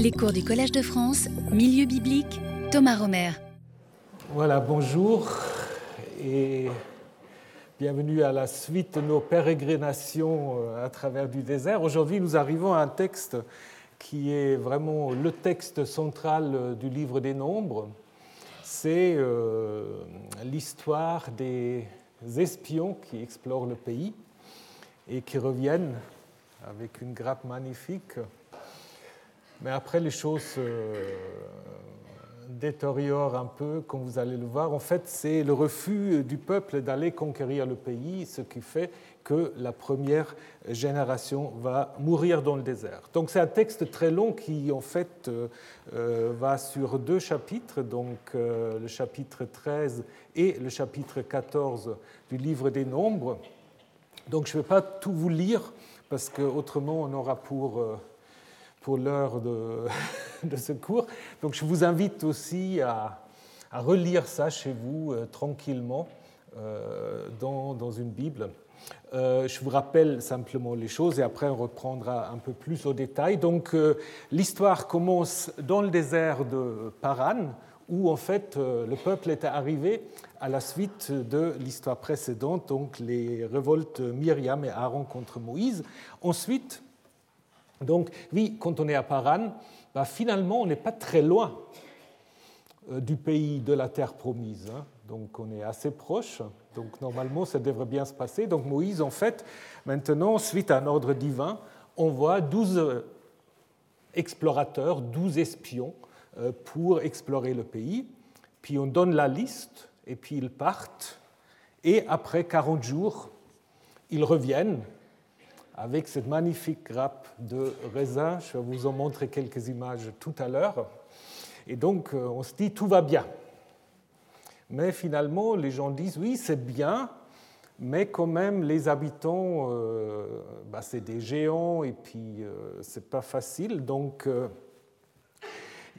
Les cours du Collège de France, Milieu biblique, Thomas Romer. Voilà, bonjour et bienvenue à la suite de nos pérégrinations euh, à travers du désert. Aujourd'hui, nous arrivons à un texte qui est vraiment le texte central euh, du livre des Nombres. C'est euh, l'histoire des espions qui explorent le pays et qui reviennent avec une grappe magnifique. Mais après, les choses se détériorent un peu, comme vous allez le voir. En fait, c'est le refus du peuple d'aller conquérir le pays, ce qui fait que la première génération va mourir dans le désert. Donc c'est un texte très long qui, en fait, euh, va sur deux chapitres, donc euh, le chapitre 13 et le chapitre 14 du livre des Nombres. Donc je ne vais pas tout vous lire, parce qu'autrement on aura pour, euh, pour l'heure de, ce cours. Donc je vous invite aussi à, relire ça chez vous euh, tranquillement euh, dans, une Bible. Euh, je vous rappelle simplement les choses et après on reprendra un peu plus au détail. Donc l'histoire commence dans le désert de Paran, où en fait le peuple était arrivé à la suite de l'histoire précédente, donc les révoltes Myriam et Aaron contre Moïse. Ensuite, donc oui, quand on est à Paran, bah, finalement on n'est pas très loin du pays de la terre promise. Hein. Donc on est assez proche. Donc normalement ça devrait bien se passer. Donc Moïse, en fait, maintenant, suite à un ordre divin, envoie 12 explorateurs, 12 espions pour explorer le pays. Puis on donne la liste et puis ils partent. Et après 40 jours, ils reviennent avec cette magnifique grappe de raisin. Je vais vous en montrer quelques images tout à l'heure. Et donc on se dit tout va bien. Mais finalement, les gens disent oui, c'est bien, mais quand même, les habitants, euh, bah, c'est des géants et puis euh, c'est pas facile. Donc, euh,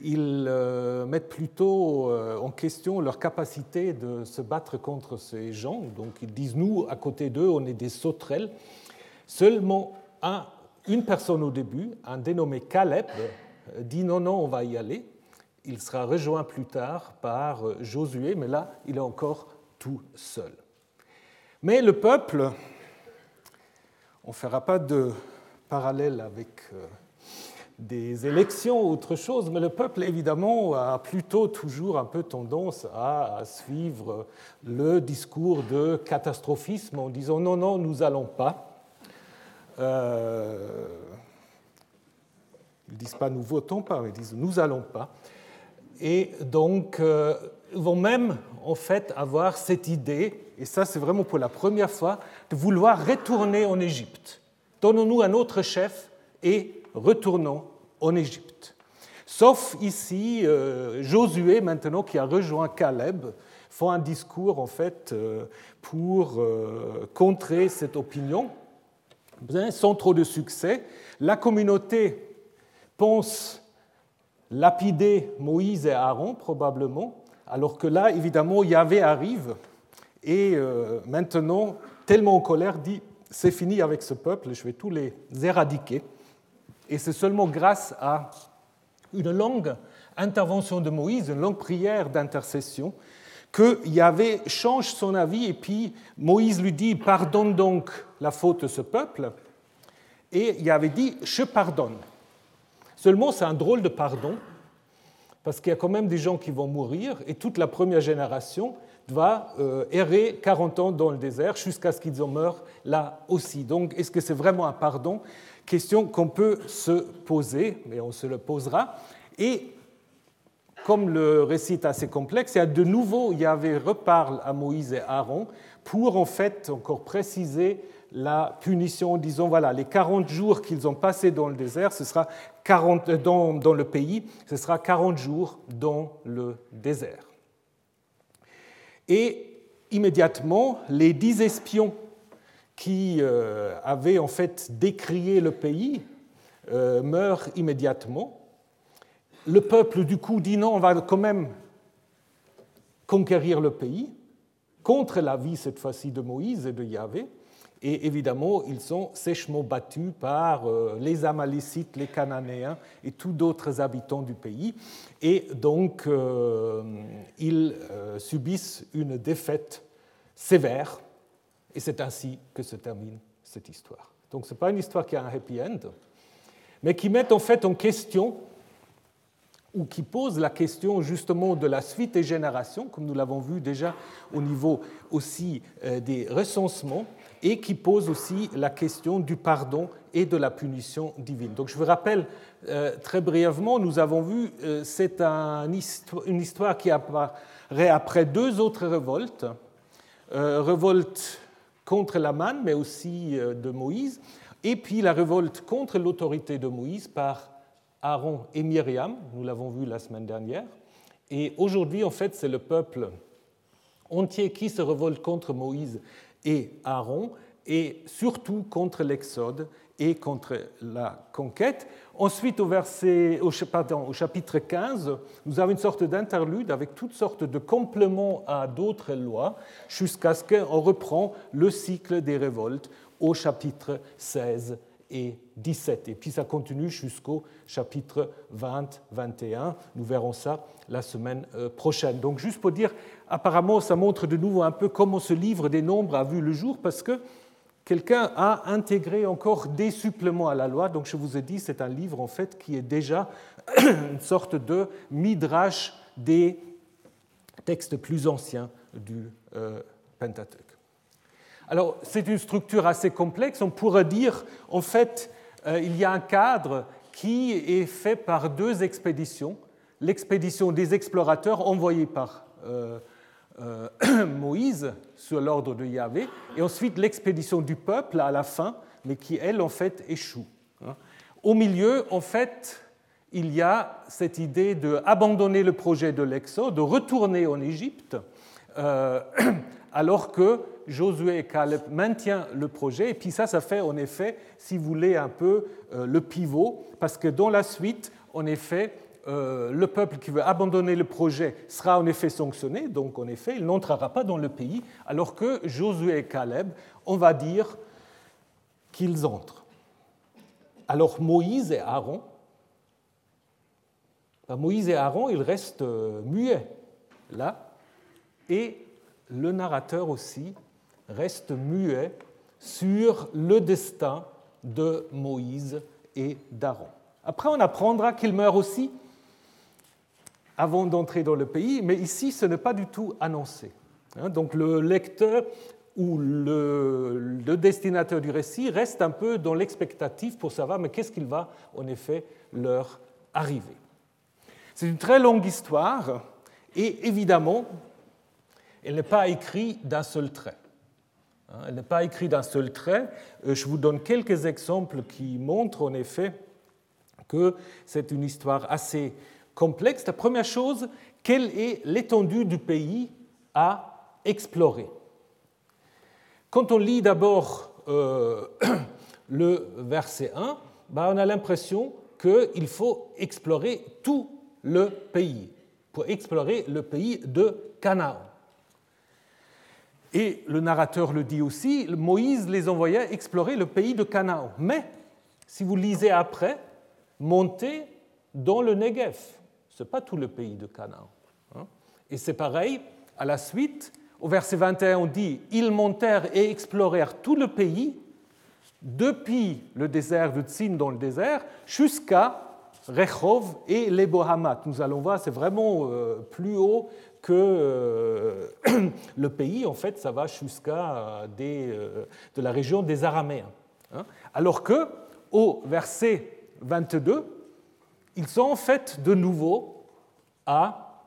ils euh, mettent plutôt en question leur capacité de se battre contre ces gens. Donc, ils disent nous, à côté d'eux, on est des sauterelles. Seulement un, une personne au début, un dénommé Caleb, dit non, non, on va y aller il sera rejoint plus tard par Josué, mais là, il est encore tout seul. Mais le peuple, on ne fera pas de parallèle avec des élections ou autre chose, mais le peuple, évidemment, a plutôt toujours un peu tendance à suivre le discours de catastrophisme en disant non, non, nous n'allons pas. Euh, ils ne disent pas nous votons pas, ils disent nous allons pas et donc euh, vont même en fait avoir cette idée, et ça c'est vraiment pour la première fois, de vouloir retourner en Égypte. Donnons-nous un autre chef et retournons en Égypte. Sauf ici, euh, Josué maintenant qui a rejoint Caleb font un discours en fait pour contrer cette opinion, sans trop de succès. La communauté pense lapider Moïse et Aaron probablement, alors que là, évidemment, Yahvé arrive et euh, maintenant, tellement en colère, dit c'est fini avec ce peuple, je vais tous les éradiquer. Et c'est seulement grâce à une longue intervention de Moïse, une longue prière d'intercession, que Yahvé change son avis et puis Moïse lui dit pardonne donc la faute de ce peuple. Et Yahvé dit je pardonne. Seulement, c'est un drôle de pardon, parce qu'il y a quand même des gens qui vont mourir, et toute la première génération va euh, errer 40 ans dans le désert jusqu'à ce qu'ils en meurent là aussi. Donc, est-ce que c'est vraiment un pardon? Question qu'on peut se poser, mais on se le posera. Et comme le récit est assez complexe, il a de nouveau, Yahvé reparle à Moïse et Aaron pour en fait encore préciser la punition, disons, voilà, les 40 jours qu'ils ont passés dans le désert, ce sera 40, dans, dans le pays, ce sera 40 jours dans le désert. Et immédiatement, les dix espions qui euh, avaient en fait décrié le pays euh, meurent immédiatement. Le peuple, du coup, dit non, on va quand même conquérir le pays, contre l'avis cette fois-ci de Moïse et de Yahvé. Et évidemment, ils sont sèchement battus par euh, les Amalécites, les Cananéens et tous d'autres habitants du pays. Et donc, euh, ils euh, subissent une défaite sévère. Et c'est ainsi que se termine cette histoire. Donc, ce n'est pas une histoire qui a un happy end, mais qui met en fait en question ou qui pose la question justement de la suite des générations, comme nous l'avons vu déjà au niveau aussi des recensements, et qui pose aussi la question du pardon et de la punition divine. Donc je vous rappelle euh, très brièvement, nous avons vu, euh, c'est une histoire qui apparaît après deux autres révoltes, euh, révolte contre la manne, mais aussi de Moïse, et puis la révolte contre l'autorité de Moïse par Aaron et Myriam, nous l'avons vu la semaine dernière. Et aujourd'hui, en fait, c'est le peuple entier qui se révolte contre Moïse et Aaron, et surtout contre l'Exode et contre la conquête. Ensuite, au, au chapitre 15, nous avons une sorte d'interlude avec toutes sortes de compléments à d'autres lois, jusqu'à ce qu'on reprend le cycle des révoltes au chapitre 16 et 17. Et puis ça continue jusqu'au chapitre 20, 21. Nous verrons ça la semaine euh, prochaine. Donc juste pour dire, apparemment, ça montre de nouveau un peu comment ce livre des nombres a vu le jour, parce que quelqu'un a intégré encore des suppléments à la loi. Donc je vous ai dit, c'est un livre en fait qui est déjà une sorte de midrash des textes plus anciens du euh, Pentateuque. Alors c'est une structure assez complexe. On pourrait dire, en fait, euh, il y a un cadre qui est fait par deux expéditions. L'expédition des explorateurs envoyée par euh, euh, Moïse sur l'ordre de Yahvé, et ensuite l'expédition du peuple à la fin, mais qui, elle, en fait, échoue. Hein. Au milieu, en fait, il y a cette idée d'abandonner le projet de l'Exode, de retourner en Égypte, alors que Josué et Caleb maintiennent le projet. Et puis ça, ça fait en effet, si vous voulez, un peu euh, le pivot, parce que dans la suite, en effet, euh, le peuple qui veut abandonner le projet sera en effet sanctionné, donc en effet, il n'entrera pas dans le pays, alors que Josué et Caleb, on va dire qu'ils entrent. Alors Moïse et Aaron, ben, Moïse et Aaron, ils restent euh, muets là, et le narrateur aussi reste muet sur le destin de Moïse et d'Aaron. Après, on apprendra qu'ils meurent aussi avant d'entrer dans le pays, mais ici, ce n'est pas du tout annoncé. Hein. Donc le lecteur ou le, destinateur du récit reste un peu dans l'expectative pour savoir mais qu'est-ce qu'il va en effet leur arriver. C'est une très longue histoire et évidemment, elle n'est pas écrite d'un seul trait. Hein. Elle n'est pas écrite d'un seul trait. Euh, je vous donne quelques exemples qui montrent en effet que c'est une histoire assez complexe. La première chose, quelle est l'étendue du pays à explorer? Quand on lit d'abord euh, le verset 1, bah, on a l'impression qu'il faut explorer tout le pays, pour explorer le pays de Canaan. Et le narrateur le dit aussi, Moïse les envoyait explorer le pays de Canaan. Mais, si vous lisez après, montez dans le Negev. Ce n'est pas tout le pays de Canaan. Hein. Et c'est pareil, à la suite, au verset 21, on dit Ils montèrent et explorèrent tout le pays, depuis le désert de Tzin dans le désert, jusqu'à Rechov et les Bohamat. Nous allons voir, c'est vraiment euh, plus haut que euh, le pays. En fait, ça va jusqu'à euh, de la région des Araméens. Hein. Alors que, au verset 22, ils sont en fait de nouveau à,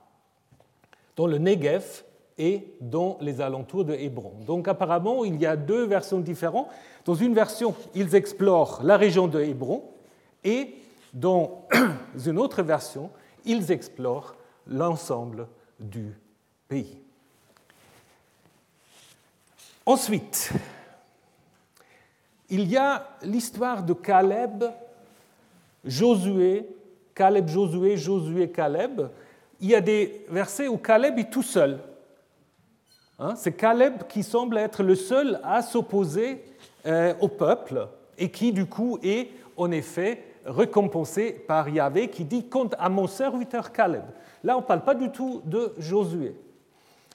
dans le Negev et dans les alentours de Hébron. Donc apparemment, il y a deux versions différentes. Dans une version, ils explorent la région de Hébron et dans une autre version, ils explorent l'ensemble du pays. Ensuite, il y a l'histoire de Caleb, Josué Caleb, Josué, Josué, Caleb, il y a des versets où Caleb est tout seul. Hein, c'est Caleb qui semble être le seul à s'opposer euh, au peuple et qui du coup est en effet récompensé par Yahvé qui dit compte à mon serviteur Caleb. Là, on ne parle pas du tout de Josué.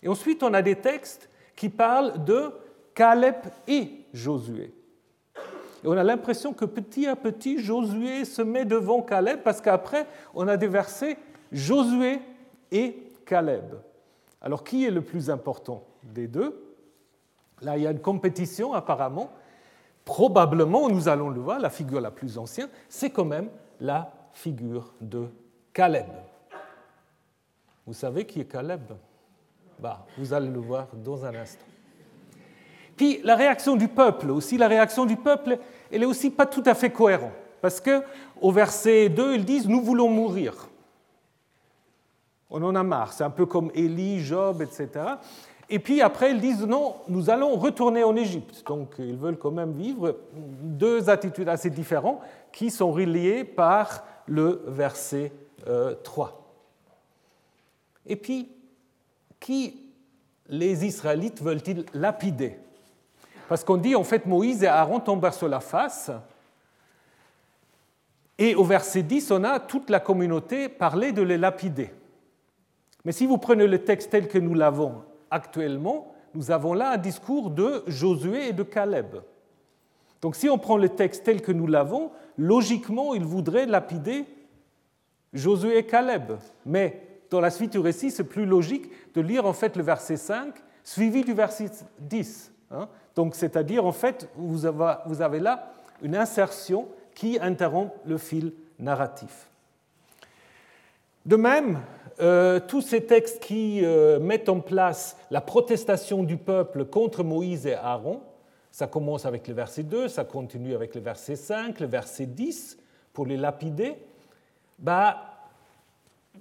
Et ensuite, on a des textes qui parlent de Caleb et Josué. Et on a l'impression que petit à petit, Josué se met devant Caleb parce qu'après, on a des versets Josué et Caleb. Alors, qui est le plus important des deux? Là, il y a une compétition apparemment. Probablement, nous allons le voir, la figure la plus ancienne, c'est quand même la figure de Caleb. Vous savez qui est Caleb? Bah, Vous allez le voir dans un instant. Puis la réaction du peuple aussi, la réaction du peuple, elle est aussi pas tout à fait cohérente. Parce que au verset 2, ils disent Nous voulons mourir. On en a marre. C'est un peu comme Élie, Job, etc. Et puis après, ils disent non, nous allons retourner en Égypte. Donc ils veulent quand même vivre deux attitudes assez différentes qui sont reliées par le verset 3. Euh, Et puis, qui les Israélites veulent-ils lapider? Parce qu'on dit en fait Moïse et Aaron tombent sur la face. Et au verset 10, on a toute la communauté parler de les lapider. Mais si vous prenez le texte tel que nous l'avons actuellement, nous avons là un discours de Josué et de Caleb. Donc si on prend le texte tel que nous l'avons, logiquement, il voudrait lapider Josué et Caleb. Mais dans la suite du récit, c'est plus logique de lire en fait le verset 5 suivi du verset 10. Hein. Donc c'est-à-dire en fait, vous avez là une insertion qui interrompt le fil narratif. De même, euh, tous ces textes qui euh, mettent en place la protestation du peuple contre Moïse et Aaron, ça commence avec le verset 2, ça continue avec le verset 5, le verset 10, pour les lapider, bah,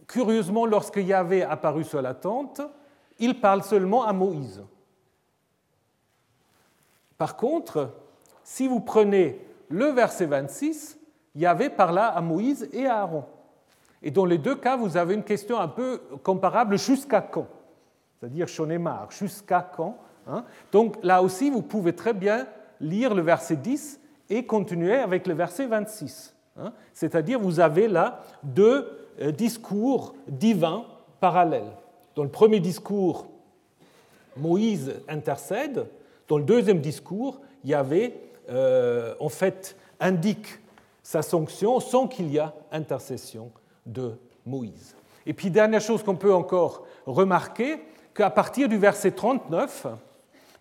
curieusement, lorsque Yahvé apparu sur la tente, il parle seulement à Moïse. Par contre, si vous prenez le verset 26, Yahvé parla à Moïse et à Aaron. Et dans les deux cas, vous avez une question un peu comparable jusqu'à quand? C'est-à-dire, j'en ai marre, jusqu'à quand hein? Donc là aussi, vous pouvez très bien lire le verset 10 et continuer avec le verset 26. Hein? C'est-à-dire, vous avez là deux euh, discours divins parallèles. Dans le premier discours, Moïse intercède. Dans le deuxième discours, Yahvé, euh, en fait, indique sa sanction sans qu'il y ait intercession de Moïse. Et puis, dernière chose qu'on peut encore remarquer, qu'à partir du verset 39,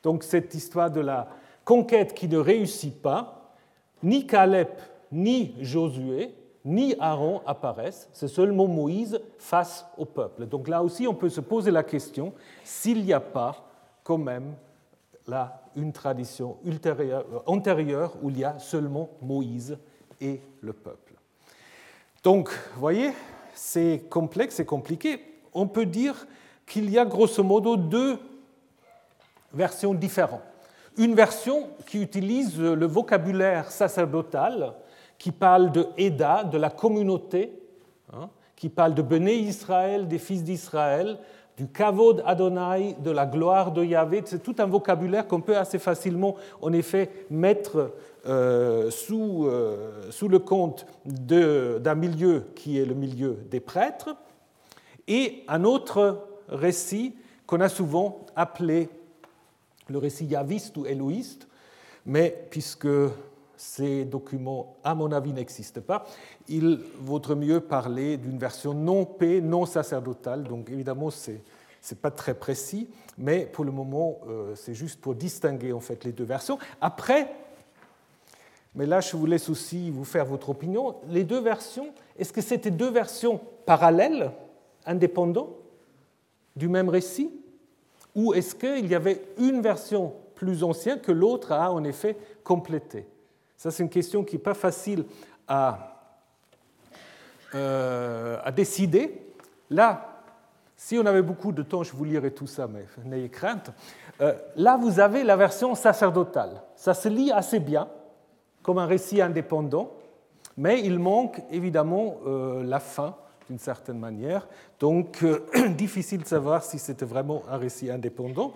donc cette histoire de la conquête qui ne réussit pas, ni Caleb, ni Josué, ni Aaron apparaissent, c'est seulement Moïse face au peuple. Donc là aussi, on peut se poser la question s'il n'y a pas quand même là une tradition antérieure où il y a seulement Moïse et le peuple. Donc, vous voyez, c'est complexe et compliqué. On peut dire qu'il y a grosso modo deux versions différentes. Une version qui utilise le vocabulaire sacerdotal, qui parle de Eda, de la communauté, hein, qui parle de Béné Israël, des fils d'Israël, du kavod Adonai, de la gloire de Yahvé. C'est tout un vocabulaire qu'on peut assez facilement, en effet, mettre euh, sous, euh, sous, le compte d'un milieu qui est le milieu des prêtres, et un autre récit qu'on a souvent appelé le récit yaviste ou éloïste, mais puisque ces documents, à mon avis, n'existent pas, il vaudrait mieux parler d'une version non paix, non sacerdotale, donc évidemment, c'est n'est pas très précis, mais pour le moment, euh, c'est juste pour distinguer en fait les deux versions. Après, mais là, je vous laisse aussi vous faire votre opinion. Les deux versions, est-ce que c'était deux versions parallèles, indépendantes, du même récit? Ou est-ce qu'il y avait une version plus ancienne que l'autre a en effet complétée? Ça, c'est une question qui n'est pas facile à, euh, à décider. Là, si on avait beaucoup de temps, je vous lirais tout ça, mais n'ayez crainte. Euh, là, vous avez la version sacerdotale. Ça se lit assez bien comme un récit indépendant, mais il manque évidemment euh, la fin d'une certaine manière, donc euh, difficile de savoir si c'était vraiment un récit indépendant.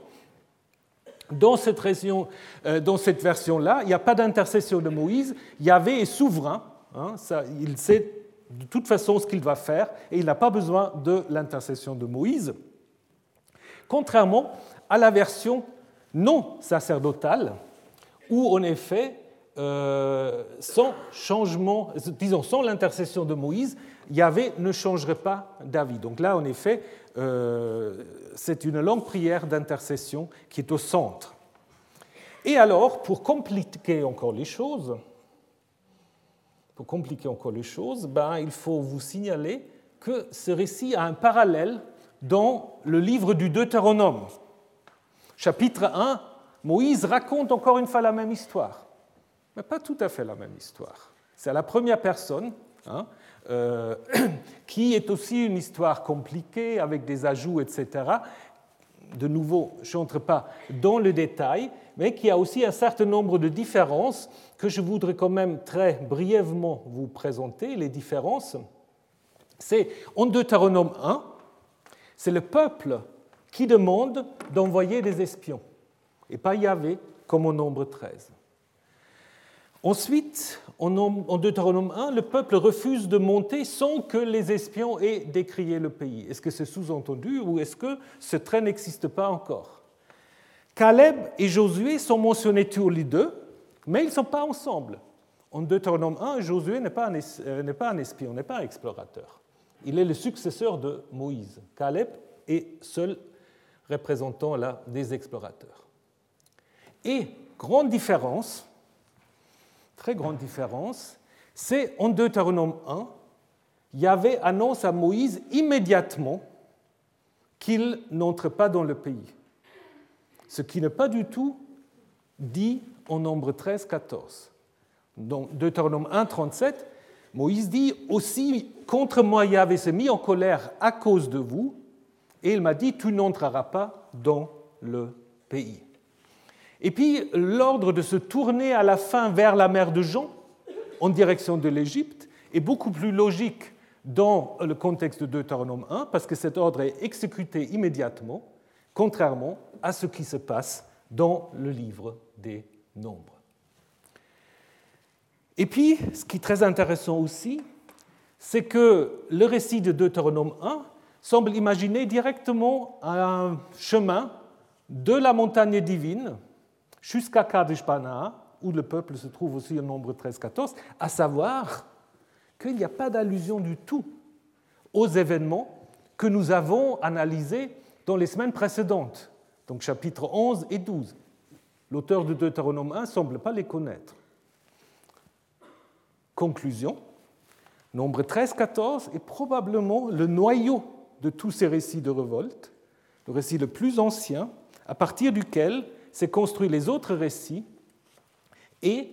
Dans cette, euh, dans cette version-là, il n'y a pas d'intercession de Moïse. Yahvé est souverain. Hein, il sait de toute façon ce qu'il va faire et il n'a pas besoin de l'intercession de Moïse. Contrairement à la version non sacerdotale, où en effet, euh, sans changement, disons sans l'intercession de Moïse, Yahvé ne changerait pas d'avis. Donc là, en effet, euh, c'est une longue prière d'intercession qui est au centre. Et alors, pour compliquer encore les choses, pour compliquer encore les choses, ben, il faut vous signaler que ce récit a un parallèle dans le livre du Deutéronome. Chapitre 1, Moïse raconte encore une fois la même histoire, pas tout à fait la même histoire. C'est la première personne, hein, euh, qui est aussi une histoire compliquée avec des ajouts, etc. De nouveau, je n'entre pas dans le détail, mais qui a aussi un certain nombre de différences que je voudrais quand même très brièvement vous présenter. Les différences, c'est en Deutéronome 1, c'est le peuple qui demande d'envoyer des espions, et pas Yahvé comme au nombre 13. Ensuite, en Deutéronome 1, le peuple refuse de monter sans que les espions aient décrié le pays. Est-ce que c'est sous-entendu ou est-ce que ce trait n'existe pas encore? Caleb et Josué sont mentionnés tous les deux, mais ils ne sont pas ensemble. En Deutéronome 1, Josué n'est pas, euh, pas un espion, n'est pas un explorateur. Il est le successeur de Moïse. Caleb est seul représentant là des explorateurs. Et grande différence, très grande différence, c'est en Deutéronome 1, Yahvé annonce à Moïse immédiatement qu'il n'entre pas dans le pays. Ce qui n'est pas du tout dit en nombre 13, 14. Dans Deutéronome 1, 37, Moïse dit aussi Contre moi, Yahvé s'est mis en colère à cause de vous, et il m'a dit Tu n'entreras pas dans le pays. Et puis l'ordre de se tourner à la fin vers la mer de Jean, en direction de l'Égypte, est beaucoup plus logique dans le contexte de Deutéronome 1, parce que cet ordre est exécuté immédiatement, contrairement à ce qui se passe dans le livre des Nombres. Et puis, ce qui est très intéressant aussi, c'est que le récit de Deutéronome 1 semble imaginer directement un chemin de la montagne divine jusqu'à Kadesh Barnea, où le peuple se trouve aussi au nombre 13-14, à savoir qu'il n'y a pas d'allusion du tout aux événements que nous avons analysés dans les semaines précédentes, donc chapitres 11 et 12. L'auteur de Deutéronome 1 ne semble pas les connaître. Conclusion, nombre 13-14 est probablement le noyau de tous ces récits de révolte, le récit le plus ancien, à partir duquel s'est construit les autres récits et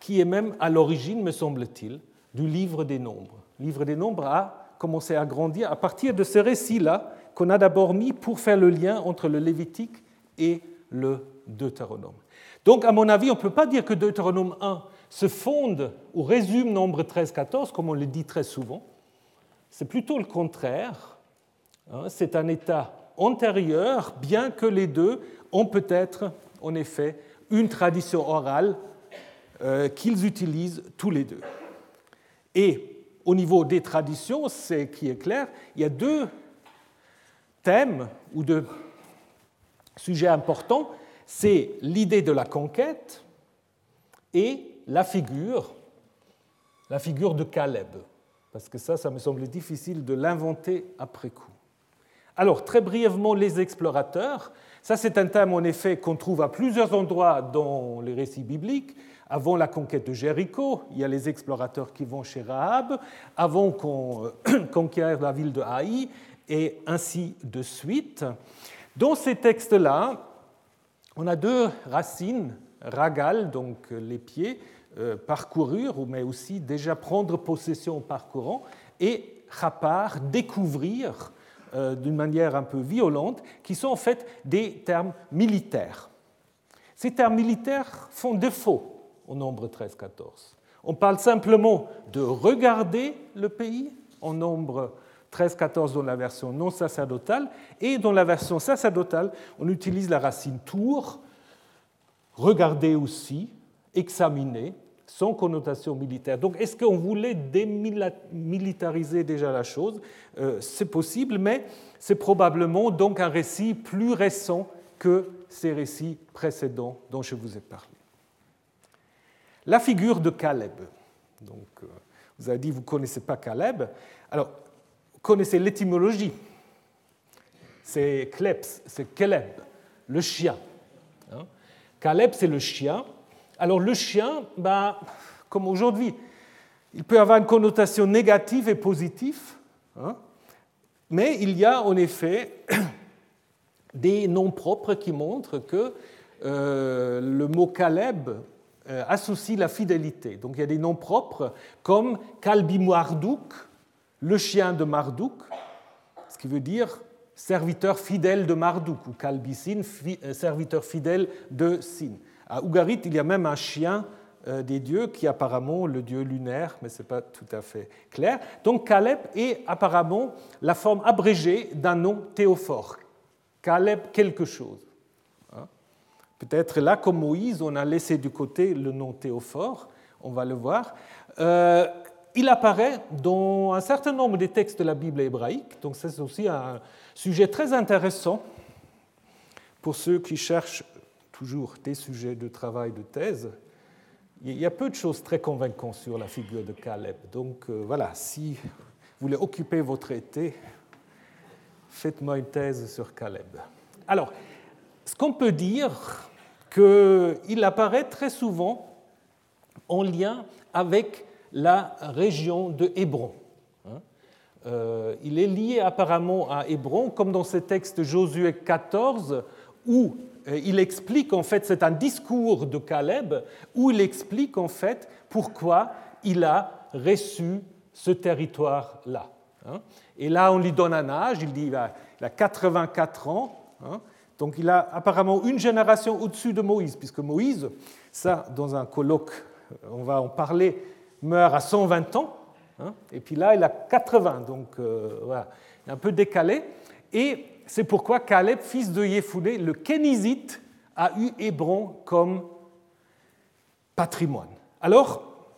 qui est même à l'origine, me semble-t-il, du livre des nombres. Le livre des nombres a commencé à grandir à partir de ce récit-là qu'on a d'abord mis pour faire le lien entre le Lévitique et le Deutéronome. Donc, à mon avis, on ne peut pas dire que Deutéronome 1 se fonde ou résume Nombre 13-14, comme on le dit très souvent. C'est plutôt le contraire. Hein. C'est un état antérieur, bien que les deux ont peut-être, en effet, une tradition orale euh, qu'ils utilisent tous les deux. Et au niveau des traditions, c'est qui est clair, il y a deux thèmes ou deux sujets importants. C'est l'idée de la conquête et la figure, la figure de Caleb. Parce que ça, ça me semble difficile de l'inventer après coup. Alors, très brièvement, les explorateurs. Ça, c'est un thème, en effet, qu'on trouve à plusieurs endroits dans les récits bibliques. Avant la conquête de Jéricho, il y a les explorateurs qui vont chez Rahab, avant qu'on euh, conquiert la ville de Haï, et ainsi de suite. Dans ces textes-là, on a deux racines, ragal, donc les pieds, euh, parcourir, mais aussi déjà prendre possession en parcourant, et rapar, découvrir, euh, d'une manière un peu violente, qui sont en fait des termes militaires. Ces termes militaires font défaut au nombre 13-14. On parle simplement de regarder le pays en nombre 13-14 dans la version non sacerdotale, et dans la version sacerdotale, on utilise la racine tour, regarder aussi, examiner, sans connotation militaire. Donc est-ce qu'on voulait démilitariser déjà la chose? Euh, C'est possible, mais c'est probablement donc un récit plus récent que ces récits précédents dont je vous ai parlé. La figure de Caleb. Donc, euh, vous avez dit, vous ne connaissez pas Caleb. Alors, vous connaissez l'étymologie. C'est Kleps, c'est Caleb, le chien. Hein? Caleb, c'est le chien. Alors, le chien, bah, comme aujourd'hui, il peut avoir une connotation négative et positive. Hein. mais il y a en effet des noms propres qui montrent que euh, le mot Caleb euh, associe la fidélité. Donc il y a des noms propres comme Kalbi Marduk, le chien de Marduk, ce qui veut dire serviteur fidèle de Marduk, ou Kalbi euh, serviteur fidèle de Sin. À Ougarit, il y a même un chien euh, des dieux qui est apparemment le dieu lunaire, mais ce n'est pas tout à fait clair. Donc Caleb est apparemment la forme abrégée d'un nom théophore. Caleb quelque chose. Peut-être là, comme Moïse, on a laissé de côté le nom théophore, on va le voir. Euh, il apparaît dans un certain nombre des textes de la Bible hébraïque, donc c'est aussi un sujet très intéressant pour ceux qui cherchent toujours des sujets de travail de thèse. Il y a peu de choses très convaincantes sur la figure de Caleb. Donc euh, voilà, si vous voulez occuper votre été, faites-moi une thèse sur Caleb. Alors, ce qu'on peut dire, qu'il apparaît très souvent en lien avec la région de Hébron. Hein. Euh, il est lié apparemment à Hébron, comme dans ce texte Josué 14, où il explique en fait, c'est un discours de Caleb, où il explique en fait pourquoi il a reçu ce territoire-là. Hein. Et là, on lui donne un âge, il dit il a 84 ans, hein. Donc il a apparemment une génération au-dessus de Moïse, puisque Moïse, ça, dans un colloque, on va en parler, meurt à 120 ans, hein, et puis là, il a 80, donc euh, voilà, un peu décalé. Et c'est pourquoi Caleb, fils de Yefouné, le Kénizite, a eu Hébron comme patrimoine. Alors,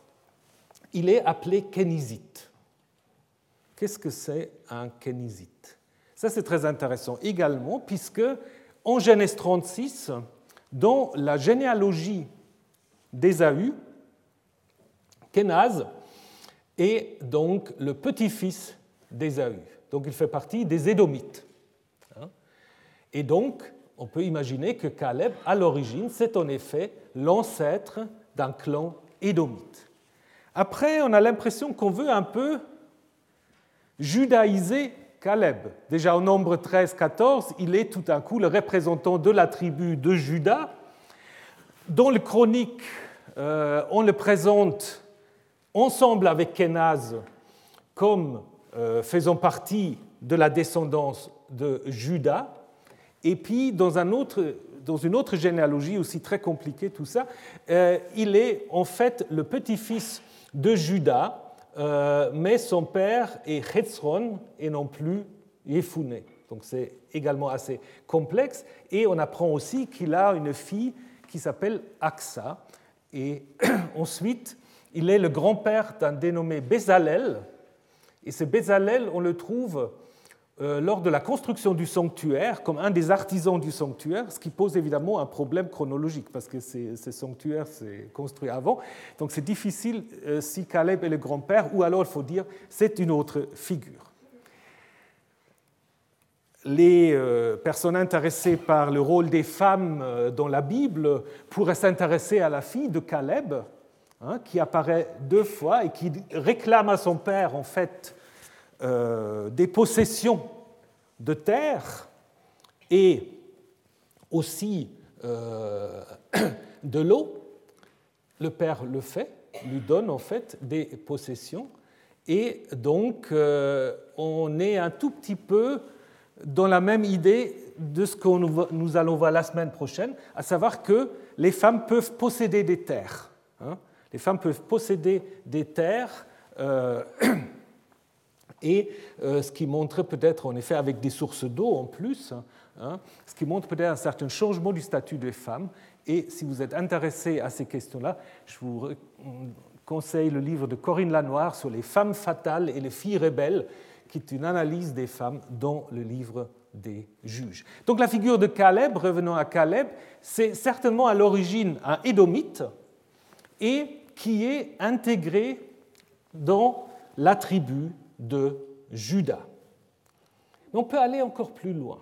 il est appelé Kénizite. Qu'est-ce que c'est un Kénizite? Ça, c'est très intéressant également, puisque en Genèse 36, dans la généalogie d'Ésaü, Kenaz est donc le petit-fils d'Ésaü. Donc il fait partie des Édomites. Et donc, on peut imaginer que Caleb, à l'origine, c'est en effet l'ancêtre d'un clan édomite. Après, on a l'impression qu'on veut un peu judaïser Caleb. Déjà au nombre 13-14, il est tout à coup le représentant de la tribu de Juda. Dans le chronique, euh, on le présente ensemble avec Kenaz comme euh, faisant partie de la descendance de Juda. Et puis, dans, un autre, dans une autre généalogie aussi très compliquée, tout ça, euh, il est en fait le petit-fils de Juda, euh, mais son père est Hetzron et non plus Yefouné. Donc c'est également assez complexe. Et on apprend aussi qu'il a une fille qui s'appelle Aksa. Et ensuite, il est le grand-père d'un dénommé Bézalel. Et ce Bézalel, on le trouve lors de la construction du sanctuaire comme un des artisans du sanctuaire, ce qui pose évidemment un problème chronologique parce que ce sanctuaire s'est construit avant. Donc c'est difficile euh, si Caleb est le grand-père ou alors il faut dire c'est une autre figure. Les euh, personnes intéressées par le rôle des femmes dans la Bible pourraient s'intéresser à la fille de Caleb, hein, qui apparaît deux fois et qui réclame à son père en fait euh, des possessions de terre et aussi euh, de l'eau, le père le fait, lui donne en fait des possessions. Et donc, euh, on est un tout petit peu dans la même idée de ce que nous allons voir la semaine prochaine, à savoir que les femmes peuvent posséder des terres. Hein. Les femmes peuvent posséder des terres et ce qui montre peut-être, en effet, avec des sources d'eau en plus, hein, ce qui montre peut-être un certain changement du statut des femmes. Et si vous êtes intéressé à ces questions-là, je vous conseille le livre de Corinne Lanoir sur les femmes fatales et les filles rebelles, qui est une analyse des femmes dans le livre des juges. Donc la figure de Caleb, revenons à Caleb, c'est certainement à l'origine un édomite et qui est intégré dans la tribu de Judas. Mais on peut aller encore plus loin,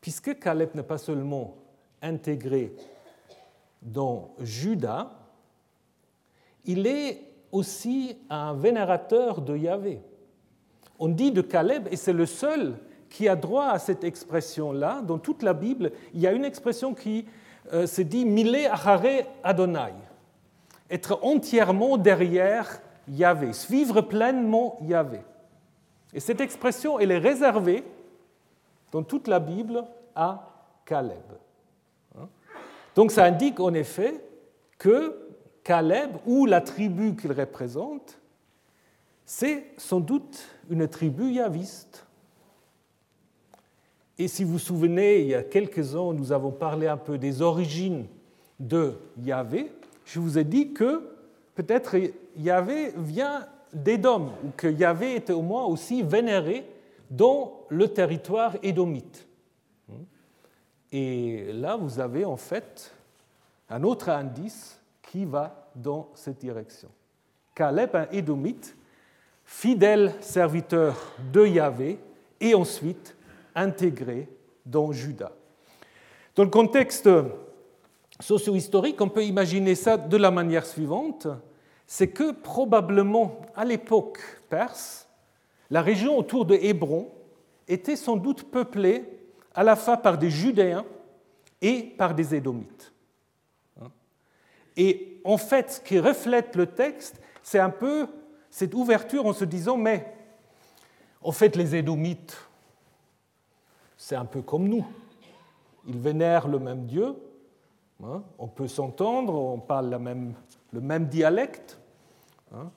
puisque Caleb n'est pas seulement intégré dans Judas, il est aussi un vénérateur de Yahvé on dit de Caleb, et c'est le seul qui a droit à cette expression-là. Dans toute la Bible, il y a une expression qui euh, se dit Mile Achare Adonai, être entièrement derrière Yahvé, suivre pleinement Yahvé. Et cette expression, elle est réservée dans toute la Bible à Caleb. Hein? Donc ça indique en effet que Caleb, ou la tribu qu'il représente, c'est sans doute une tribu yaviste. Et si vous vous souvenez, il y a quelques ans, nous avons parlé un peu des origines de Yahvé. Je vous ai dit que peut-être Yahvé vient d'Édom, ou que Yahvé était au moins aussi vénéré dans le territoire édomite. Et là, vous avez en fait un autre indice qui va dans cette direction. Caleb, un édomite, fidèle serviteur de Yahvé et ensuite intégré dans Juda. Dans le contexte socio-historique, on peut imaginer ça de la manière suivante, c'est que probablement à l'époque perse, la région autour de Hébron était sans doute peuplée à la fois par des Judéens et par des Édomites. Et en fait, ce qui reflète le texte, c'est un peu cette ouverture en se disant, mais en fait les Édomites, c'est un peu comme nous. Ils vénèrent le même Dieu, hein. on peut s'entendre, on parle le même dialecte. Hein.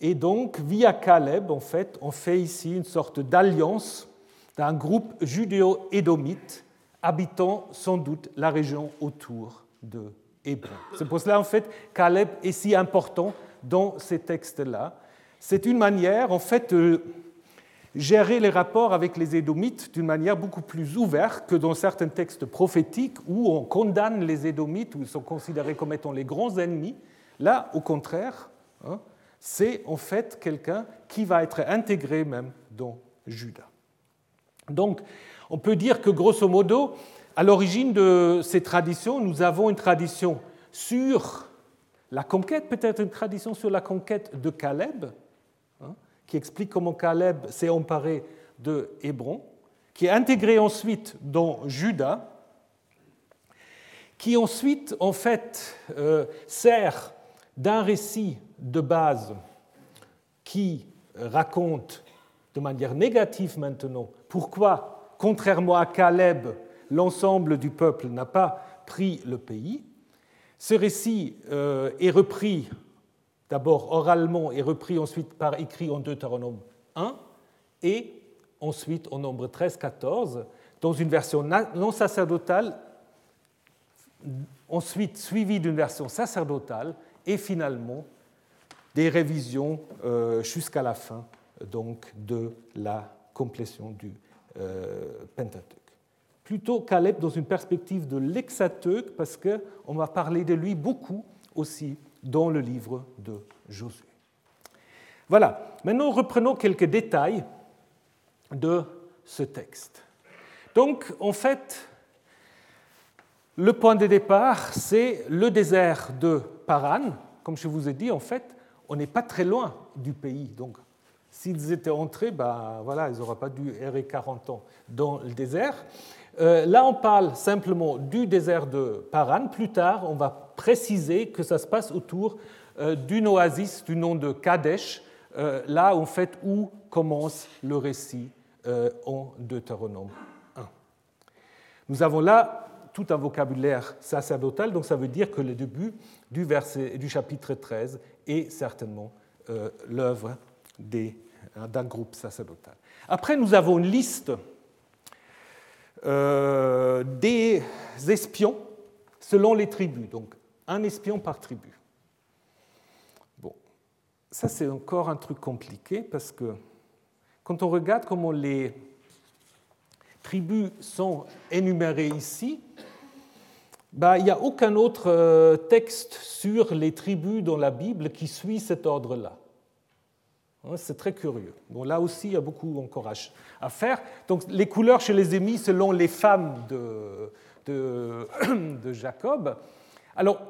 et donc, via Caleb, en fait, on fait ici une sorte d'alliance d'un groupe judéo-édomite habitant sans doute la région autour de Hébron. C'est pour cela, en fait, Caleb est si important dans ces textes-là. C'est une manière, en fait, de gérer les rapports avec les Édomites d'une manière beaucoup plus ouverte que dans certains textes prophétiques où on condamne les Édomites, où ils sont considérés comme étant les grands ennemis. Là, au contraire, hein, c'est en fait quelqu'un qui va être intégré même dans Judas. Donc, on peut dire que grosso modo, à l'origine de ces traditions, nous avons une tradition sur la conquête, peut-être une tradition sur la conquête de Caleb, qui explique comment Caleb s'est emparé de Hébron, qui est intégré ensuite dans Juda, qui ensuite, en fait, euh, sert d'un récit de base qui raconte de manière négative maintenant pourquoi, contrairement à Caleb, l'ensemble du peuple n'a pas pris le pays. Ce récit euh, est repris d'abord oralement et repris ensuite par écrit en Deutéronome 1, et ensuite en nombre 13-14, dans une version non sacerdotale, ensuite suivie d'une version sacerdotale, et finalement des révisions euh, jusqu'à la fin donc, de la complétion du euh, Pentateuque. Plutôt Caleb dans une perspective de l'Hexateuque, parce qu'on va parler de lui beaucoup aussi dans le livre de Josué. Voilà, maintenant reprenons quelques détails de ce texte. Donc, en fait, le point de départ, c'est le désert de Paran. Comme je vous ai dit, en fait, on n'est pas très loin du pays. Donc, s'ils étaient entrés, ben, voilà, ils n'auraient pas dû errer 40 ans dans le désert. Euh, là, on parle simplement du désert de Paran. Plus tard, on va préciser que ça se passe autour euh, d'une oasis du nom de Kadesh, euh, là en fait où commence le récit en Deutéronome 1. Nous avons là tout un vocabulaire sacerdotal, donc ça veut dire que le début du, chapitre 13 est certainement l'œuvre des hein, d'un groupe sacerdotal. Après, nous avons une liste euh, des espions selon les tribus, donc un espion par tribu. Bon, ça c'est encore un truc compliqué parce que quand on regarde comment les tribus sont énumérées ici, bah, il n'y a aucun autre euh, texte sur les tribus dans la Bible qui suit cet ordre-là. Hein, c'est très curieux. Bon, là aussi, il y a beaucoup encore à faire. Donc, les couleurs, je les ai mis selon les femmes de, de, Jacob. Alors,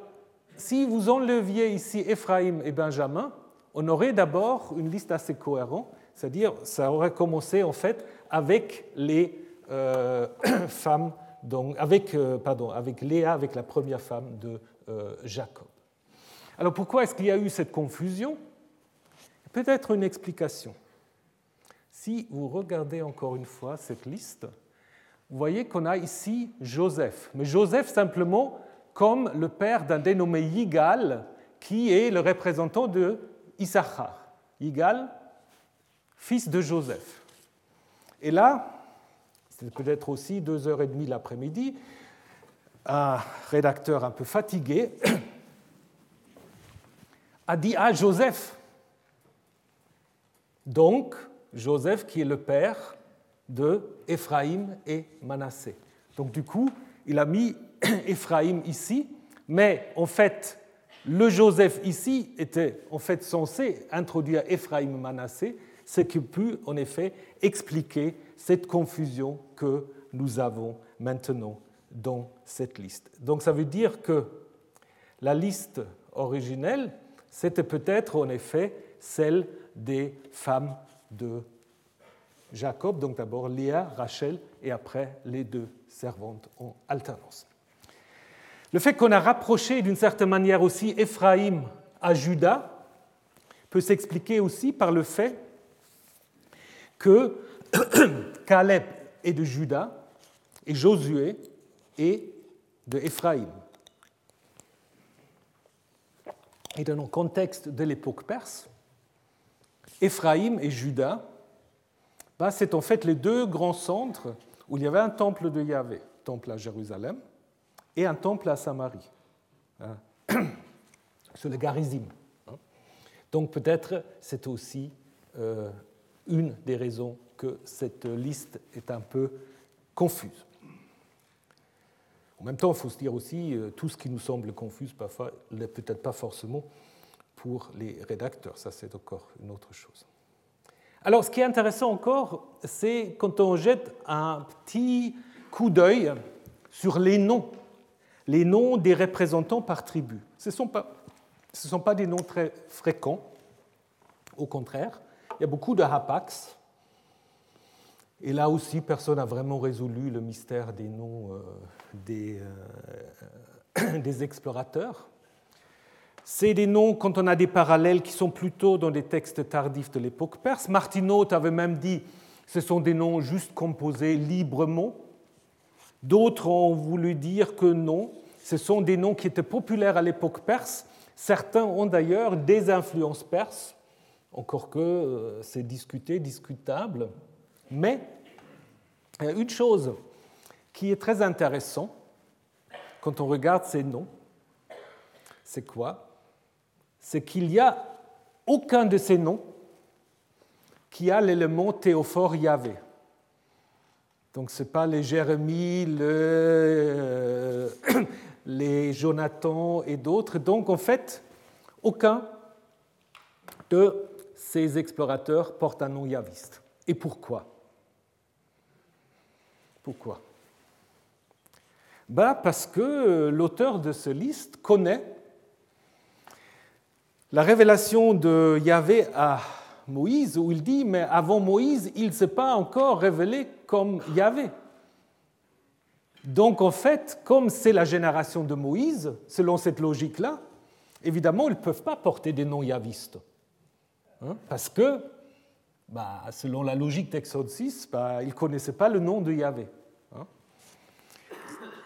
si vous enleviez ici Ephraim et Benjamin, on aurait d'abord une liste assez cohérente, c'est-à-dire ça aurait commencé en fait avec les euh, femmes, donc avec, euh, pardon, avec Léa, avec la première femme de euh, Jacob. Alors pourquoi est-ce qu'il y a eu cette confusion? Peut-être une explication. Si vous regardez encore une fois cette liste, vous voyez qu'on a ici Joseph, mais Joseph simplement comme le père d'un dénommé Yigal, qui est le représentant de Issachar. Yigal, fils de Joseph. Et là, c'est peut-être aussi deux heures et demie l'après-midi, un rédacteur un peu fatigué a dit Ah, Joseph Donc, Joseph qui est le père de Éphraïm et Manassé. Donc, du coup, il a mis Éphraïm ici, mais en fait, le Joseph ici était en fait censé introduire Éphraïm et Manassé, ce qui peut en effet expliquer cette confusion que nous avons maintenant dans cette liste. Donc ça veut dire que la liste originelle, c'était peut-être en effet celle des femmes de Jacob, donc d'abord Léa, Rachel et après les deux servantes en alternance. Le fait qu'on a rapproché d'une certaine manière aussi Éphraïm à Judas peut s'expliquer aussi par le fait que Caleb est de Judas et Josué est de Éphraïm. Et dans le contexte de l'époque perse, Éphraïm et Judas, bah, c'est en fait les deux grands centres où il y avait un temple de Yahvé, temple à Jérusalem, et un temple à Samarie, hein, sur le Garizim. Hein. Donc peut-être c'est aussi euh, une des raisons que cette liste est un peu confuse. En même temps, il faut se dire aussi, euh, tout ce qui nous semble confus, parfois, n'est peut-être pas forcément pour les rédacteurs. Ça, c'est encore une autre chose. Alors, ce qui est intéressant encore, c'est quand on jette un petit coup d'œil sur les noms, les noms des représentants par tribu. Ce ne sont, pas, sont pas des noms très fréquents, au contraire. Il y a beaucoup de hapax. Et là aussi, personne n'a vraiment résolu le mystère des noms euh, des, euh, des explorateurs. C'est des noms, quand on a des parallèles, qui sont plutôt dans des textes tardifs de l'époque perse. Martinote avait même dit ce sont des noms juste composés librement. D'autres ont voulu dire que non, ce sont des noms qui étaient populaires à l'époque perse. Certains ont d'ailleurs des influences perses, encore que euh, c'est discuté, discutable. Mais a une chose qui est très intéressante quand on regarde ces noms, c'est quoi? C'est qu'il n'y a aucun de ces noms qui a l'élément théophore Yahvé. Donc ce n'est pas les Jérémie, le, les Jonathan et d'autres. Donc en fait, aucun de ces explorateurs porte un nom yaviste. Et pourquoi? Pourquoi? Bah Parce que l'auteur de ce liste connaît la révélation de Yahvé à Moïse, où il dit, mais avant Moïse, il ne s'est pas encore révélé comme Yahvé. Donc en fait, comme c'est la génération de Moïse, selon cette logique-là, évidemment, ils ne peuvent pas porter des noms yavistes. Hein, parce que, bah, selon la logique d'Exode 6, bah, ils ne connaissaient pas le nom de Yahvé.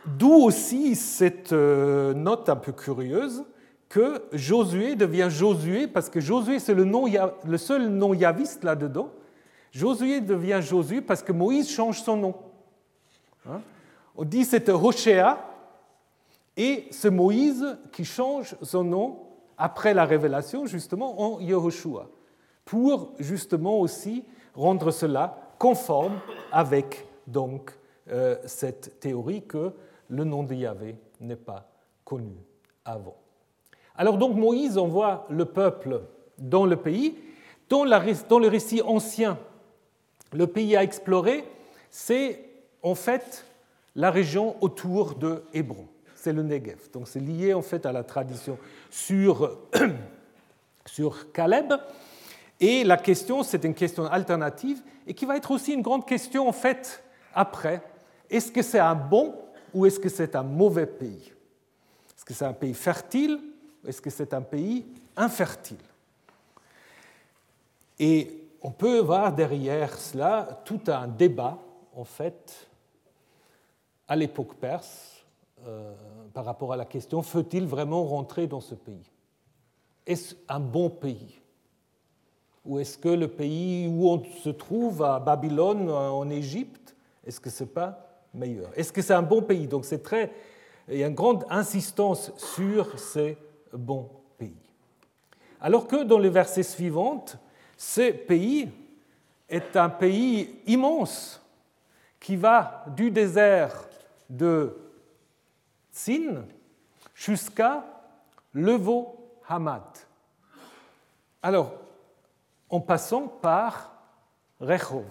D'où aussi cette euh, note un peu curieuse que Josué devient Josué, parce que Josué, c'est le, nom, le seul nom yaviste là-dedans. Josué devient Josué parce que Moïse change son nom. Hein? On dit c'était Hoshéa, et c'est Moïse qui change son nom après la révélation, justement, en Yehoshua, pour justement aussi rendre cela conforme avec donc euh, cette théorie que le nom de Yahvé n'est pas connu avant. Alors donc Moïse envoie le peuple dans le pays. Dans, le récit ancien, le pays à explorer, c'est en fait la région autour de Hébron. C'est le Negev. Donc c'est lié en fait à la tradition sur, sur Caleb. Et la question, c'est une question alternative et qui va être aussi une grande question en fait après. Est-ce que c'est un bon ou est-ce que c'est un mauvais pays? Est-ce que c'est un pays fertile est-ce que c'est un pays infertile? Et on peut voir derrière cela tout un débat, en fait, à l'époque perse, euh, par rapport à la question faut-il vraiment rentrer dans ce pays? Est-ce un bon pays? Ou est-ce que le pays où on se trouve, à Babylone, en Égypte, est-ce que ce n'est pas Est-ce que c'est un bon pays? Donc c'est très. Il y a une grande insistance sur ces bon pays. Alors que dans les versets suivants, ce pays est un pays immense qui va du désert de Tsin jusqu'à Levo Hamad. Alors, en passant par Rehov.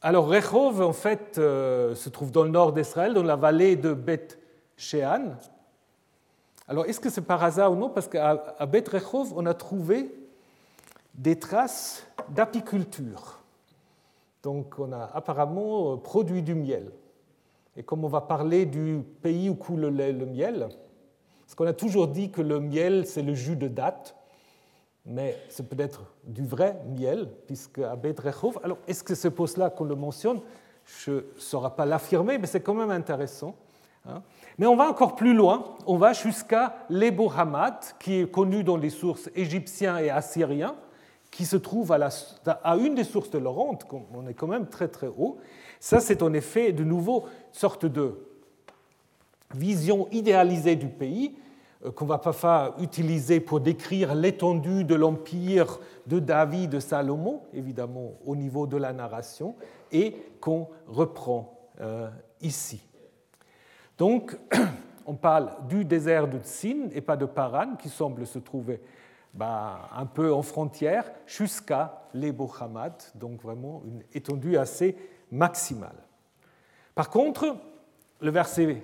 Alors, Rehov, en fait, euh, se trouve dans le nord d'Israël, dans la vallée de Beth Shean, alors, est-ce que c'est par hasard ou non? Parce qu'à Beth Rechov, on a trouvé des traces d'apiculture. Donc, on a apparemment produit du miel. Et comme on va parler du pays où coule le, le miel, parce qu'on a toujours dit que le miel, c'est le jus de date, mais c'est peut-être du vrai miel, puisque à Beth Rechov, alors est-ce que c'est pour cela qu'on le mentionne Je ne saurais pas l'affirmer, mais c'est quand même intéressant. Hein. Mais on va encore plus loin, on va jusqu'à l'Ebo Hamad, qui est connu dans les sources égyptiennes et assyriennes, qui se trouve à, une des sources de l'Orante, on est quand même très très haut. Ça, c'est en effet de nouveau une sorte de vision idéalisée du pays qu'on va pas utiliser pour décrire l'étendue de l'empire de David, de Salomon, évidemment au niveau de la narration, et qu'on reprend euh, ici. Donc, on parle du désert de Tsin et pas de Paran, qui semble se trouver bah, un peu en frontière, jusqu'à l'Ebo Hamad, donc vraiment une étendue assez maximale. Par contre, le verset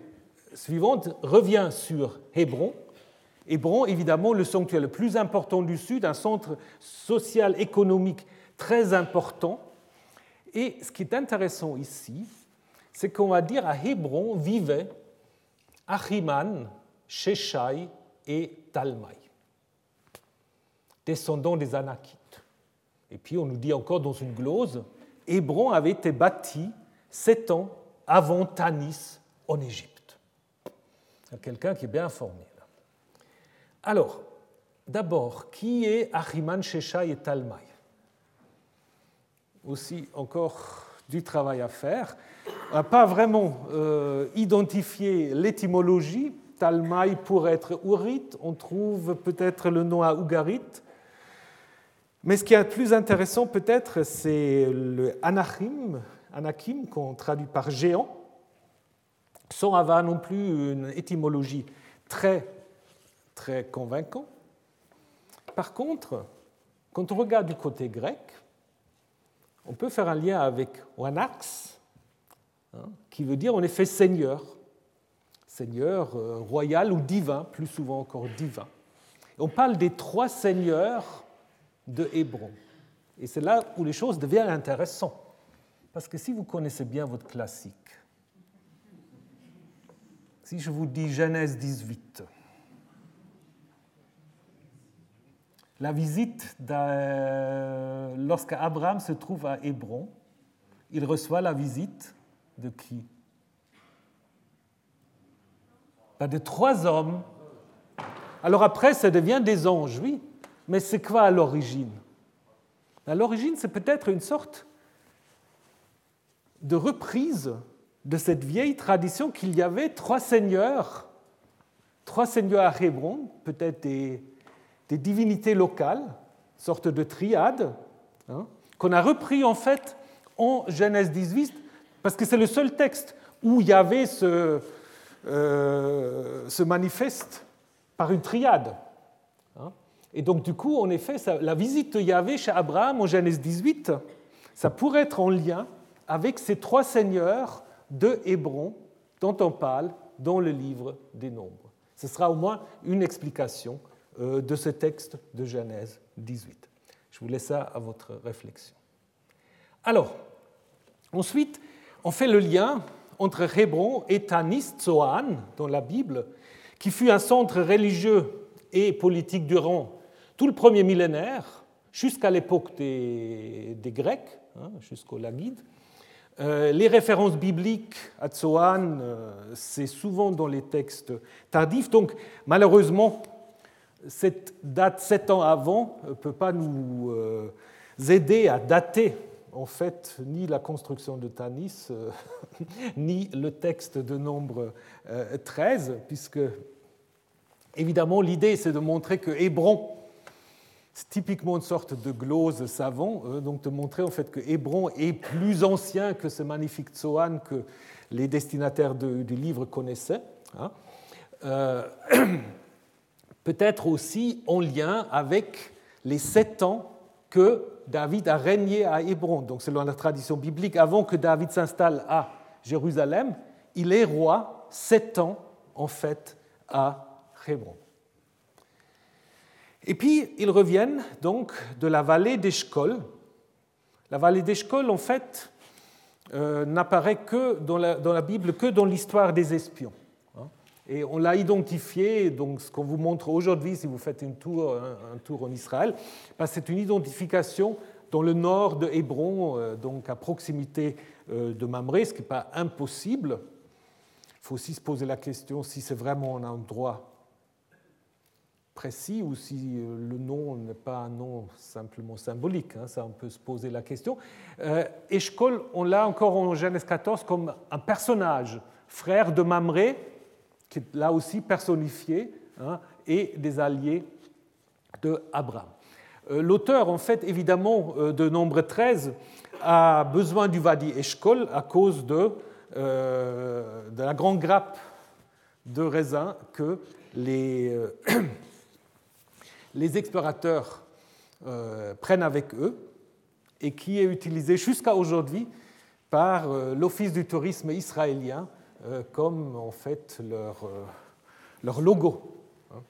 suivant revient sur Hébron. Hébron, évidemment, le sanctuaire le plus important du Sud, un centre social économique très important. Et ce qui est intéressant ici, c'est qu'on va dire à Hébron vivaient Achiman, Sheshai et Talmai, descendants des Anakites. Et puis on nous dit encore dans une glose, Hébron avait été bâti sept ans avant Tanis en Égypte. Quelqu'un qui est bien informé. Alors, d'abord, qui est Achiman, Sheshai et Talmai? Aussi encore du travail à faire. On n'a pas vraiment euh, identifié l'étymologie. Talmaï pourrait être Ourit, on trouve peut-être le nom à Ougarit. Mais ce qui est plus intéressant peut-être, c'est le Anachim, Anakim, qu'on traduit par géant, sans avoir non plus une étymologie très, très convaincante. Par contre, quand on regarde du côté grec, on peut faire un lien avec Wanax, hein, qui veut dire en effet seigneur, seigneur euh, royal ou divin, plus souvent encore divin. on parle des trois seigneurs de Hébron. Et c'est là où les choses deviennent intéressantes. Parce que si vous connaissez bien votre classique, si je vous dis Genèse 18, la visite, lorsqu'Abraham se trouve à Hébron, il reçoit la visite de qui? Ben, De trois hommes. Alors après, ça devient des anges, oui, mais c'est quoi à l'origine? À l'origine, c'est peut-être une sorte de reprise de cette vieille tradition qu'il y avait trois seigneurs, trois seigneurs à Hébron, peut-être divinités locales, sorte de triade, hein, qu'on a repris en fait en Genèse 18, parce que c'est le seul texte où il y avait ce, euh, se manifeste par une triade. Hein. Et donc, du coup, en effet, la visite de Yahvé chez Abraham en Genèse 18, ça pourrait être en lien avec ces trois seigneurs de Hébron dont on parle dans le livre des Nombres. Ce sera au moins une explication de ce texte de Genèse 18. Je vous laisse ça à votre réflexion. Alors, ensuite, on fait le lien entre Hébron et Tanis Tzoan dans la Bible, qui fut un centre religieux et politique durant tout le premier millénaire, jusqu'à l'époque des, Grecs, hein, jusqu'au Lagide. Euh, les références bibliques à Tzoan, euh, c'est souvent dans les textes tardifs, donc malheureusement, cette date sept ans avant ne peut pas nous euh, aider à dater en fait ni la construction de Tanis, euh, ni le texte de nombre 13, euh, puisque évidemment l'idée c'est de montrer que Hébron, c'est typiquement une sorte de glose savant, euh, donc de montrer en fait que Hébron est plus ancien que ce magnifique Tsoan que les destinataires du livre connaissaient. Hein. Peut-être aussi en lien avec les sept ans que David a régné à Hébron. Donc selon la tradition biblique, avant que David s'installe à Jérusalem, il est roi sept ans en fait à Hébron. Et puis ils reviennent donc de la vallée d'Eshkol. La vallée d'Eshkol, en fait, euh, n'apparaît que dans la, dans la Bible que dans l'histoire des espions. Et on l'a identifié, donc ce qu'on vous montre aujourd'hui si vous faites un, tour en Israël, ben, c'est une identification dans le nord de Hébron, euh, donc à proximité euh, de Mamré, ce qui n'est pas impossible. Il faut aussi se poser la question si c'est vraiment un endroit précis ou si euh, le nom n'est pas un nom simplement symbolique. Hein, ça, on peut se poser la question. Eshkol, on l'a encore en Genèse 14 comme un personnage, frère de Mamré, qui est là aussi personnifié, hein, et des alliés de Abraham. Euh, l'auteur, en fait, évidemment, euh, de Nombre 13, a besoin du Wadi Eshkol à cause de, euh, la grande grappe de raisin que les, explorateurs prennent avec eux et qui est utilisée jusqu'à aujourd'hui par l'Office du tourisme israélien comme en fait leur, euh, leur logo. Hein.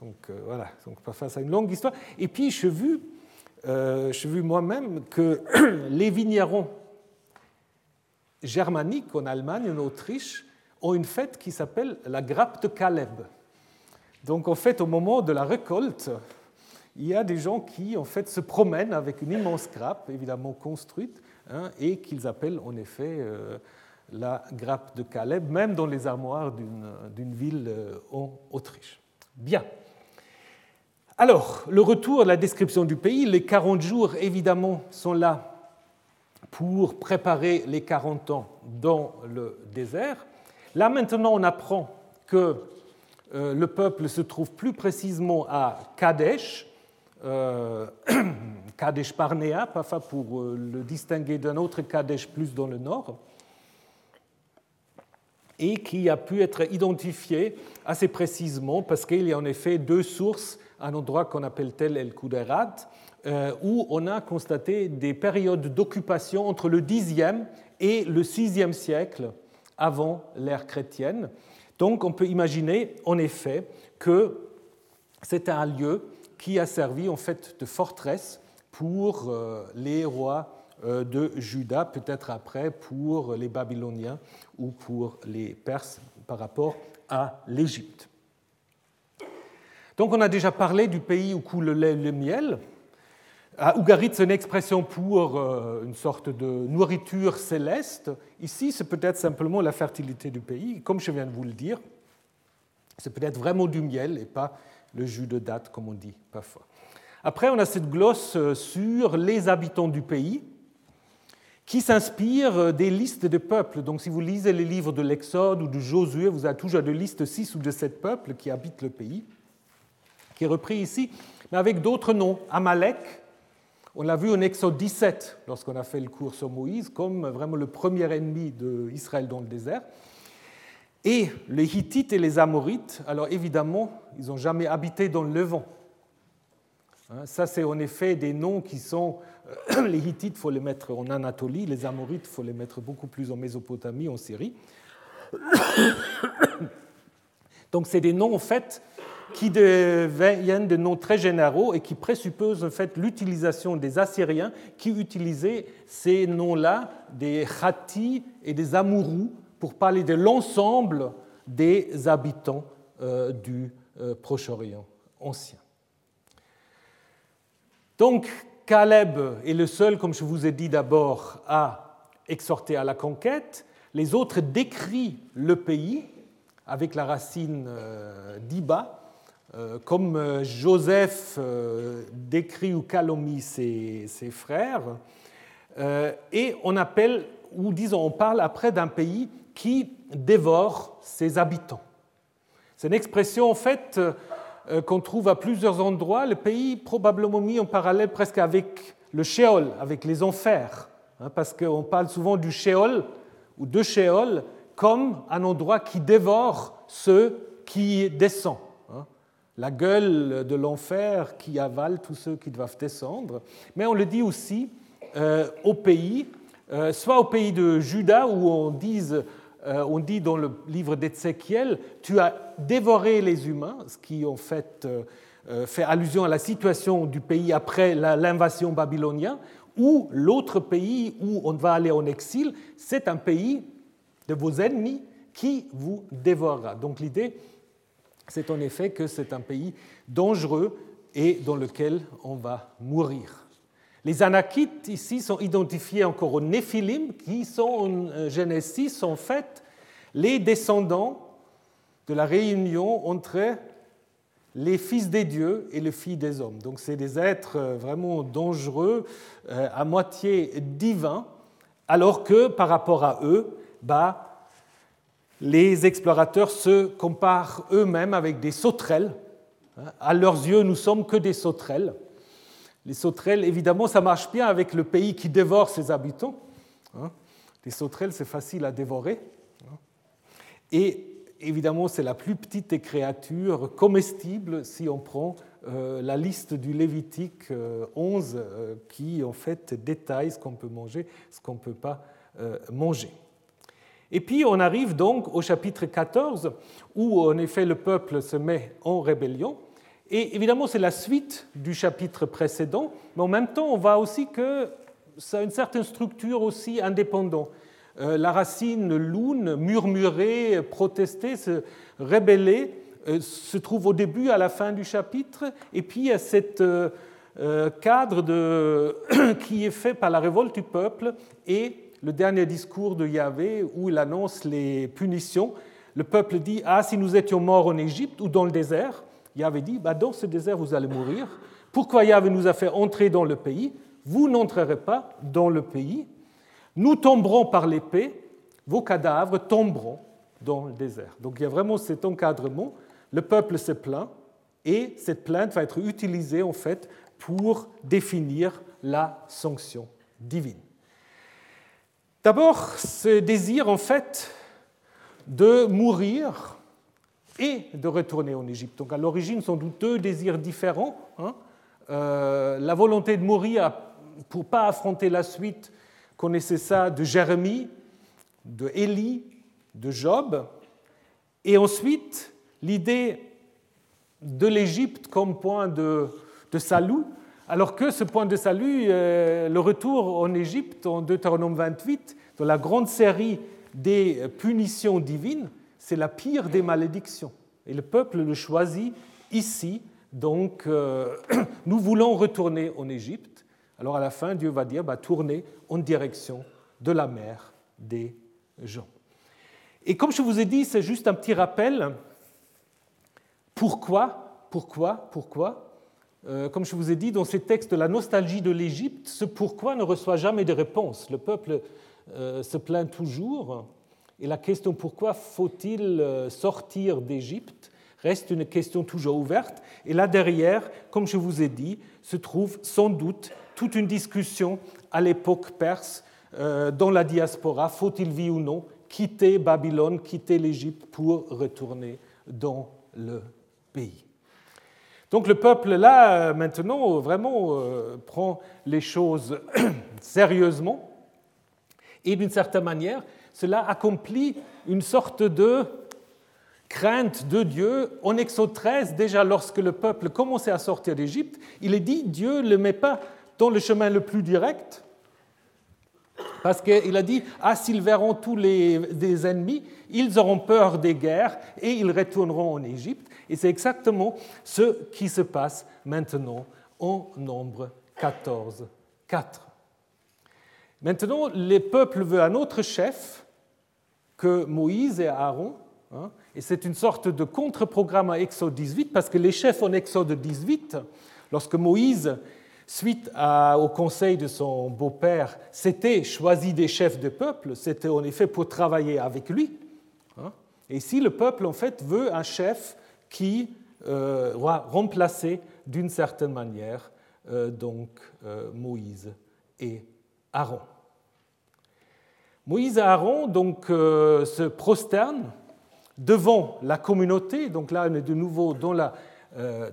Donc euh, voilà, donc face à une longue histoire. Et puis j'ai vu, vu moi-même que les vignerons germaniques en Allemagne, en Autriche, ont une fête qui s'appelle la grappe de Caleb. Donc en fait, au moment de la récolte, il y a des gens qui en fait se promènent avec une immense grappe, évidemment construite, hein, et qu'ils appellent en effet la grappe de Caleb, même dans les armoires d'une ville euh, en Autriche. Bien. Alors, le retour la description du pays, les 40 jours, évidemment, sont là pour préparer les 40 ans dans le désert. Là, maintenant, on apprend que euh, le peuple se trouve plus précisément à Kadesh, euh, Kadesh Parnea, parfois pour le distinguer d'un autre Kadesh plus dans le nord et qui a pu être identifié assez précisément parce qu'il y a en effet deux sources, un endroit qu'on appelle tel El Kuderat, euh, où on a constaté des périodes d'occupation entre le Xe et le VIe siècle avant l'ère chrétienne. Donc on peut imaginer en effet que c'est un lieu qui a servi en fait de forteresse pour euh, les rois de Juda, peut-être après pour les Babyloniens ou pour les Perses par rapport à l'Égypte. Donc on a déjà parlé du pays où coule le miel. À Ougarit, c'est une expression pour euh, une sorte de nourriture céleste. Ici, c'est peut-être simplement la fertilité du pays. Comme je viens de vous le dire, c'est peut-être vraiment du miel et pas le jus de date, comme on dit parfois. Après, on a cette glosse sur les habitants du pays, qui s'inspire des listes de peuples. Donc si vous lisez les livres de l'Exode ou de Josué, vous avez toujours des listes 6 ou de 7 peuples qui habitent le pays, qui est repris ici, mais avec d'autres noms. Amalek, on l'a vu en Exode 17, lorsqu'on a fait le cours sur Moïse, comme vraiment le premier ennemi d'Israël dans le désert. Et les Hittites et les Amorites, alors évidemment, ils n'ont jamais habité dans le Levant. Hein, ça, c'est en effet des noms qui sont les Hittites, il faut les mettre en Anatolie, les Amorites, il faut les mettre beaucoup plus en Mésopotamie, en Syrie. Donc c'est des noms en fait qui deviennent des noms très généraux et qui présupposent en fait l'utilisation des Assyriens qui utilisaient ces noms-là, des Hatti et des Amourous, pour parler de l'ensemble des habitants euh, du euh, Proche-Orient ancien. Donc, Caleb est le seul, comme je vous ai dit d'abord, à exhorter à la conquête. Les autres décrivent le pays avec la racine euh, d'Iba, euh, comme euh, Joseph décrit ou calomnie ses, ses frères. Et on appelle, ou disons, on parle après d'un pays qui dévore ses habitants. C'est une expression en fait qu'on trouve à plusieurs endroits, le pays probablement mis en parallèle presque avec le Sheol, avec les enfers, hein, parce qu'on parle souvent du Sheol ou de Sheol comme un endroit qui dévore ceux qui descendent. Hein. La gueule de l'enfer qui avale tous ceux qui doivent descendre. Mais on le dit aussi euh, au pays, euh, soit au pays de Juda où on dise euh, on dit dans le livre d'Ézéchiel, tu as dévoré les humains, ce qui en fait euh, euh, fait allusion à la situation du pays après l'invasion babylonienne, ou l'autre pays où on va aller en exil, c'est un pays de vos ennemis qui vous dévorera. Donc l'idée, c'est en effet que c'est un pays dangereux et dans lequel on va mourir. Les Anakites ici sont identifiés encore aux Néphilim, qui sont en euh, Genesis en fait les descendants de la réunion entre les fils des dieux et les filles des hommes. Donc c'est des êtres euh, vraiment dangereux, euh, à moitié divins, alors que par rapport à eux, bah, les explorateurs se comparent eux-mêmes avec des sauterelles. À leurs yeux, nous sommes que des sauterelles. Les sauterelles, évidemment, ça marche bien avec le pays qui dévore ses habitants. Hein. Les sauterelles, c'est facile à dévorer. Hein. Et évidemment, c'est la plus petite des créatures comestibles si on prend euh, la liste du Lévitique 11 euh, euh, qui, en fait, détaille ce qu'on peut manger, ce qu'on ne peut pas manger. Et puis on arrive donc au chapitre 14 où en effet le peuple se met en rébellion et évidemment, c'est la suite du chapitre précédent, mais en même temps, on voit aussi que ça a une certaine structure aussi indépendante. Euh, la racine loun, murmurer, protester, se rébeller, euh, se trouve au début, à la fin du chapitre, et puis il y a cet euh, cadre de, qui est fait par la révolte du peuple et le dernier discours de Yahvé où il annonce les punitions. Le peuple dit Ah, si nous étions morts en Égypte ou dans le désert, Yahvé dit, bah, dans ce désert, vous allez mourir. Pourquoi Yahvé nous a fait entrer dans le pays Vous n'entrerez pas dans le pays. Nous tomberons par l'épée, vos cadavres tomberont dans le désert. Donc il y a vraiment cet encadrement. Le peuple se plaint et cette plainte va être utilisée en fait pour définir la sanction divine. D'abord, ce désir en fait de mourir et de retourner en Égypte. Donc à l'origine, sont deux désirs différents. Hein. Euh, la volonté de mourir pour pas affronter la suite, connaissait ça de Jérémie, de Élie, de Job. Et ensuite, l'idée de l'Égypte comme point de, salut, alors que ce point de salut, euh, le retour en Égypte en Deutéronome 28, dans la grande série des punitions divines, c'est la pire des malédictions. Et le peuple le choisit ici. Donc, euh, nous voulons retourner en Égypte. Alors, à la fin, Dieu va dire bah, tournez en direction de la mer des gens. Et comme je vous ai dit, c'est juste un petit rappel. Pourquoi pourquoi, pourquoi? Euh, Comme je vous ai dit, dans ces textes de la nostalgie de l'Égypte, ce pourquoi ne reçoit jamais de réponse. Le peuple euh, se plaint toujours, et la question pourquoi faut-il euh, sortir d'Égypte reste une question toujours ouverte. Et là derrière, comme je vous ai dit, se trouve sans doute toute une discussion à l'époque perse dans la diaspora, faut-il, oui ou non, quitter Babylone, quitter l'Égypte pour retourner dans le pays. Donc le peuple là, maintenant, vraiment euh, prend les choses sérieusement et d'une certaine manière, cela accomplit une sorte de crainte de Dieu. En Exode 13, déjà lorsque le peuple commençait à sortir d'Égypte, il est dit Dieu ne le met pas dans le chemin le plus direct, parce qu'il a dit, ah, s'ils verront tous les ennemis, ils auront peur des guerres et ils retourneront en Égypte. Et c'est exactement ce qui se passe maintenant en nombre 14, 4. Maintenant, les peuples veulent un autre chef que Moïse et Aaron. Hein, et c'est une sorte de contre-programme à Exode 18, parce que les chefs en Exode 18, lorsque Moïse suite au conseil de son beau-père, s'était choisi des chefs de peuple, c'était en effet pour travailler avec lui. Hein. Et ici, le peuple, en fait, veut un chef qui euh, va remplacer d'une certaine manière euh, donc euh, Moïse et Aaron. Moïse et Aaron donc se prosternent devant la communauté. Donc là, on est de nouveau dans la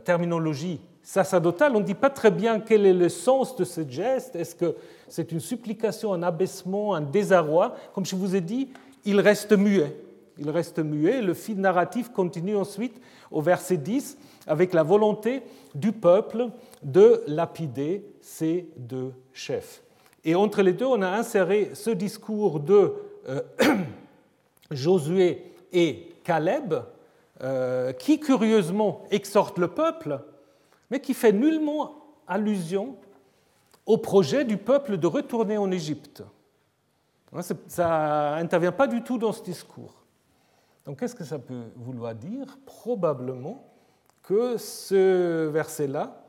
terminologie sacerdotale, on ne dit pas très bien quel est le sens de ce geste. Est-ce que c'est une supplication, un abaissement, un désarroi? Comme je vous ai dit, il reste muet. Il reste muet. Le fil narratif continue ensuite au verset 10 avec la volonté du peuple de lapider ces deux chefs. Et entre les deux, on a inséré ce discours de euh, Josué et Caleb, euh, qui curieusement exhorte le peuple mais qui fait nullement allusion au projet du peuple de retourner en Égypte. Hein, ça n'intervient pas du tout dans ce discours. Donc qu'est-ce que ça peut vouloir dire? Probablement que ce verset-là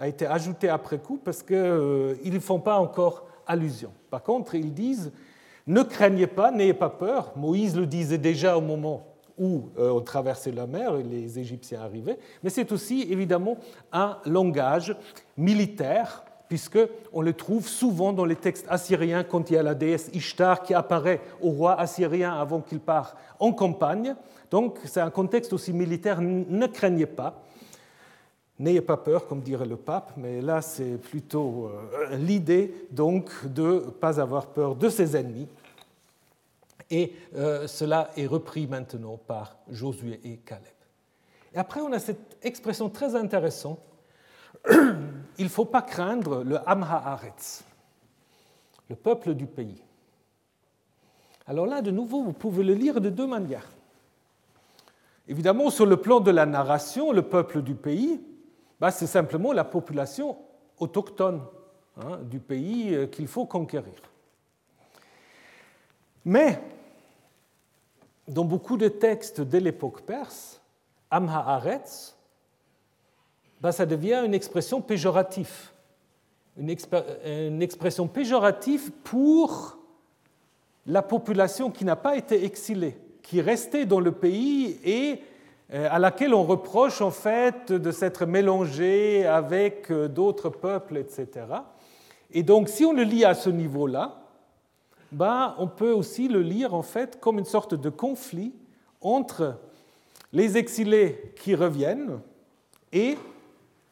a été ajouté après coup parce qu'ils euh, ne font pas encore allusion. Par contre, ils disent, ne craignez pas, n'ayez pas peur. Moïse le disait déjà au moment où euh, on traversait la mer et les Égyptiens arrivaient, mais c'est aussi évidemment un langage militaire, puisqu'on le trouve souvent dans les textes assyriens quand il y a la déesse Ishtar qui apparaît au roi assyrien avant qu'il part en campagne. Donc c'est un contexte aussi militaire, ne craignez pas. N'ayez pas peur, comme dirait le pape, mais là c'est plutôt euh, l'idée donc de ne pas avoir peur de ses ennemis, et euh, cela est repris maintenant par Josué et Caleb. Et après, on a cette expression très intéressante. Il ne faut pas craindre le Amhaaretz, le peuple du pays. Alors là, de nouveau, vous pouvez le lire de deux manières. Évidemment, sur le plan de la narration, le peuple du pays, bah, c'est simplement la population autochtone hein, du pays euh, qu'il faut conquérir. Mais dans beaucoup de textes de l'époque perse, Amhaaretz, ben ça devient une expression péjorative. Une, une, expression péjorative pour la population qui n'a pas été exilée, qui restait dans le pays et euh, à laquelle on reproche en fait de s'être mélangée avec euh, d'autres peuples, etc. Et donc si on le lit à ce niveau-là, bah, on peut aussi le lire en fait comme une sorte de conflit entre les exilés qui reviennent et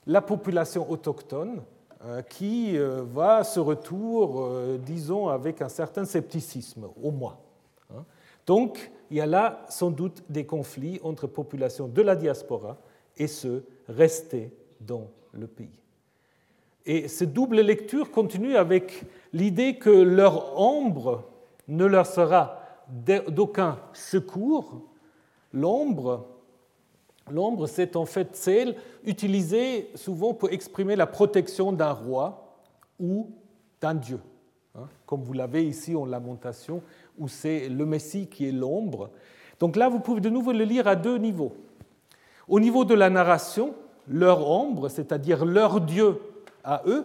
la population autochtone euh, qui euh, va ce retour, euh, disons, avec un certain scepticisme, au moins. Hein. Donc, il y a là sans doute des conflits entre populations de la diaspora et ceux restés dans le pays. Et cette double lecture continue avec l'idée que leur ombre ne leur sera d'aucun secours. L'ombre, l'ombre, c'est en fait celle utilisée souvent pour exprimer la protection d'un roi ou d'un dieu. Hein, comme vous l'avez ici en lamentation, où c'est le Messie qui est l'ombre. Donc là, vous pouvez de nouveau le lire à deux niveaux. Au niveau de la narration, leur ombre, c'est-à-dire leur Dieu à eux,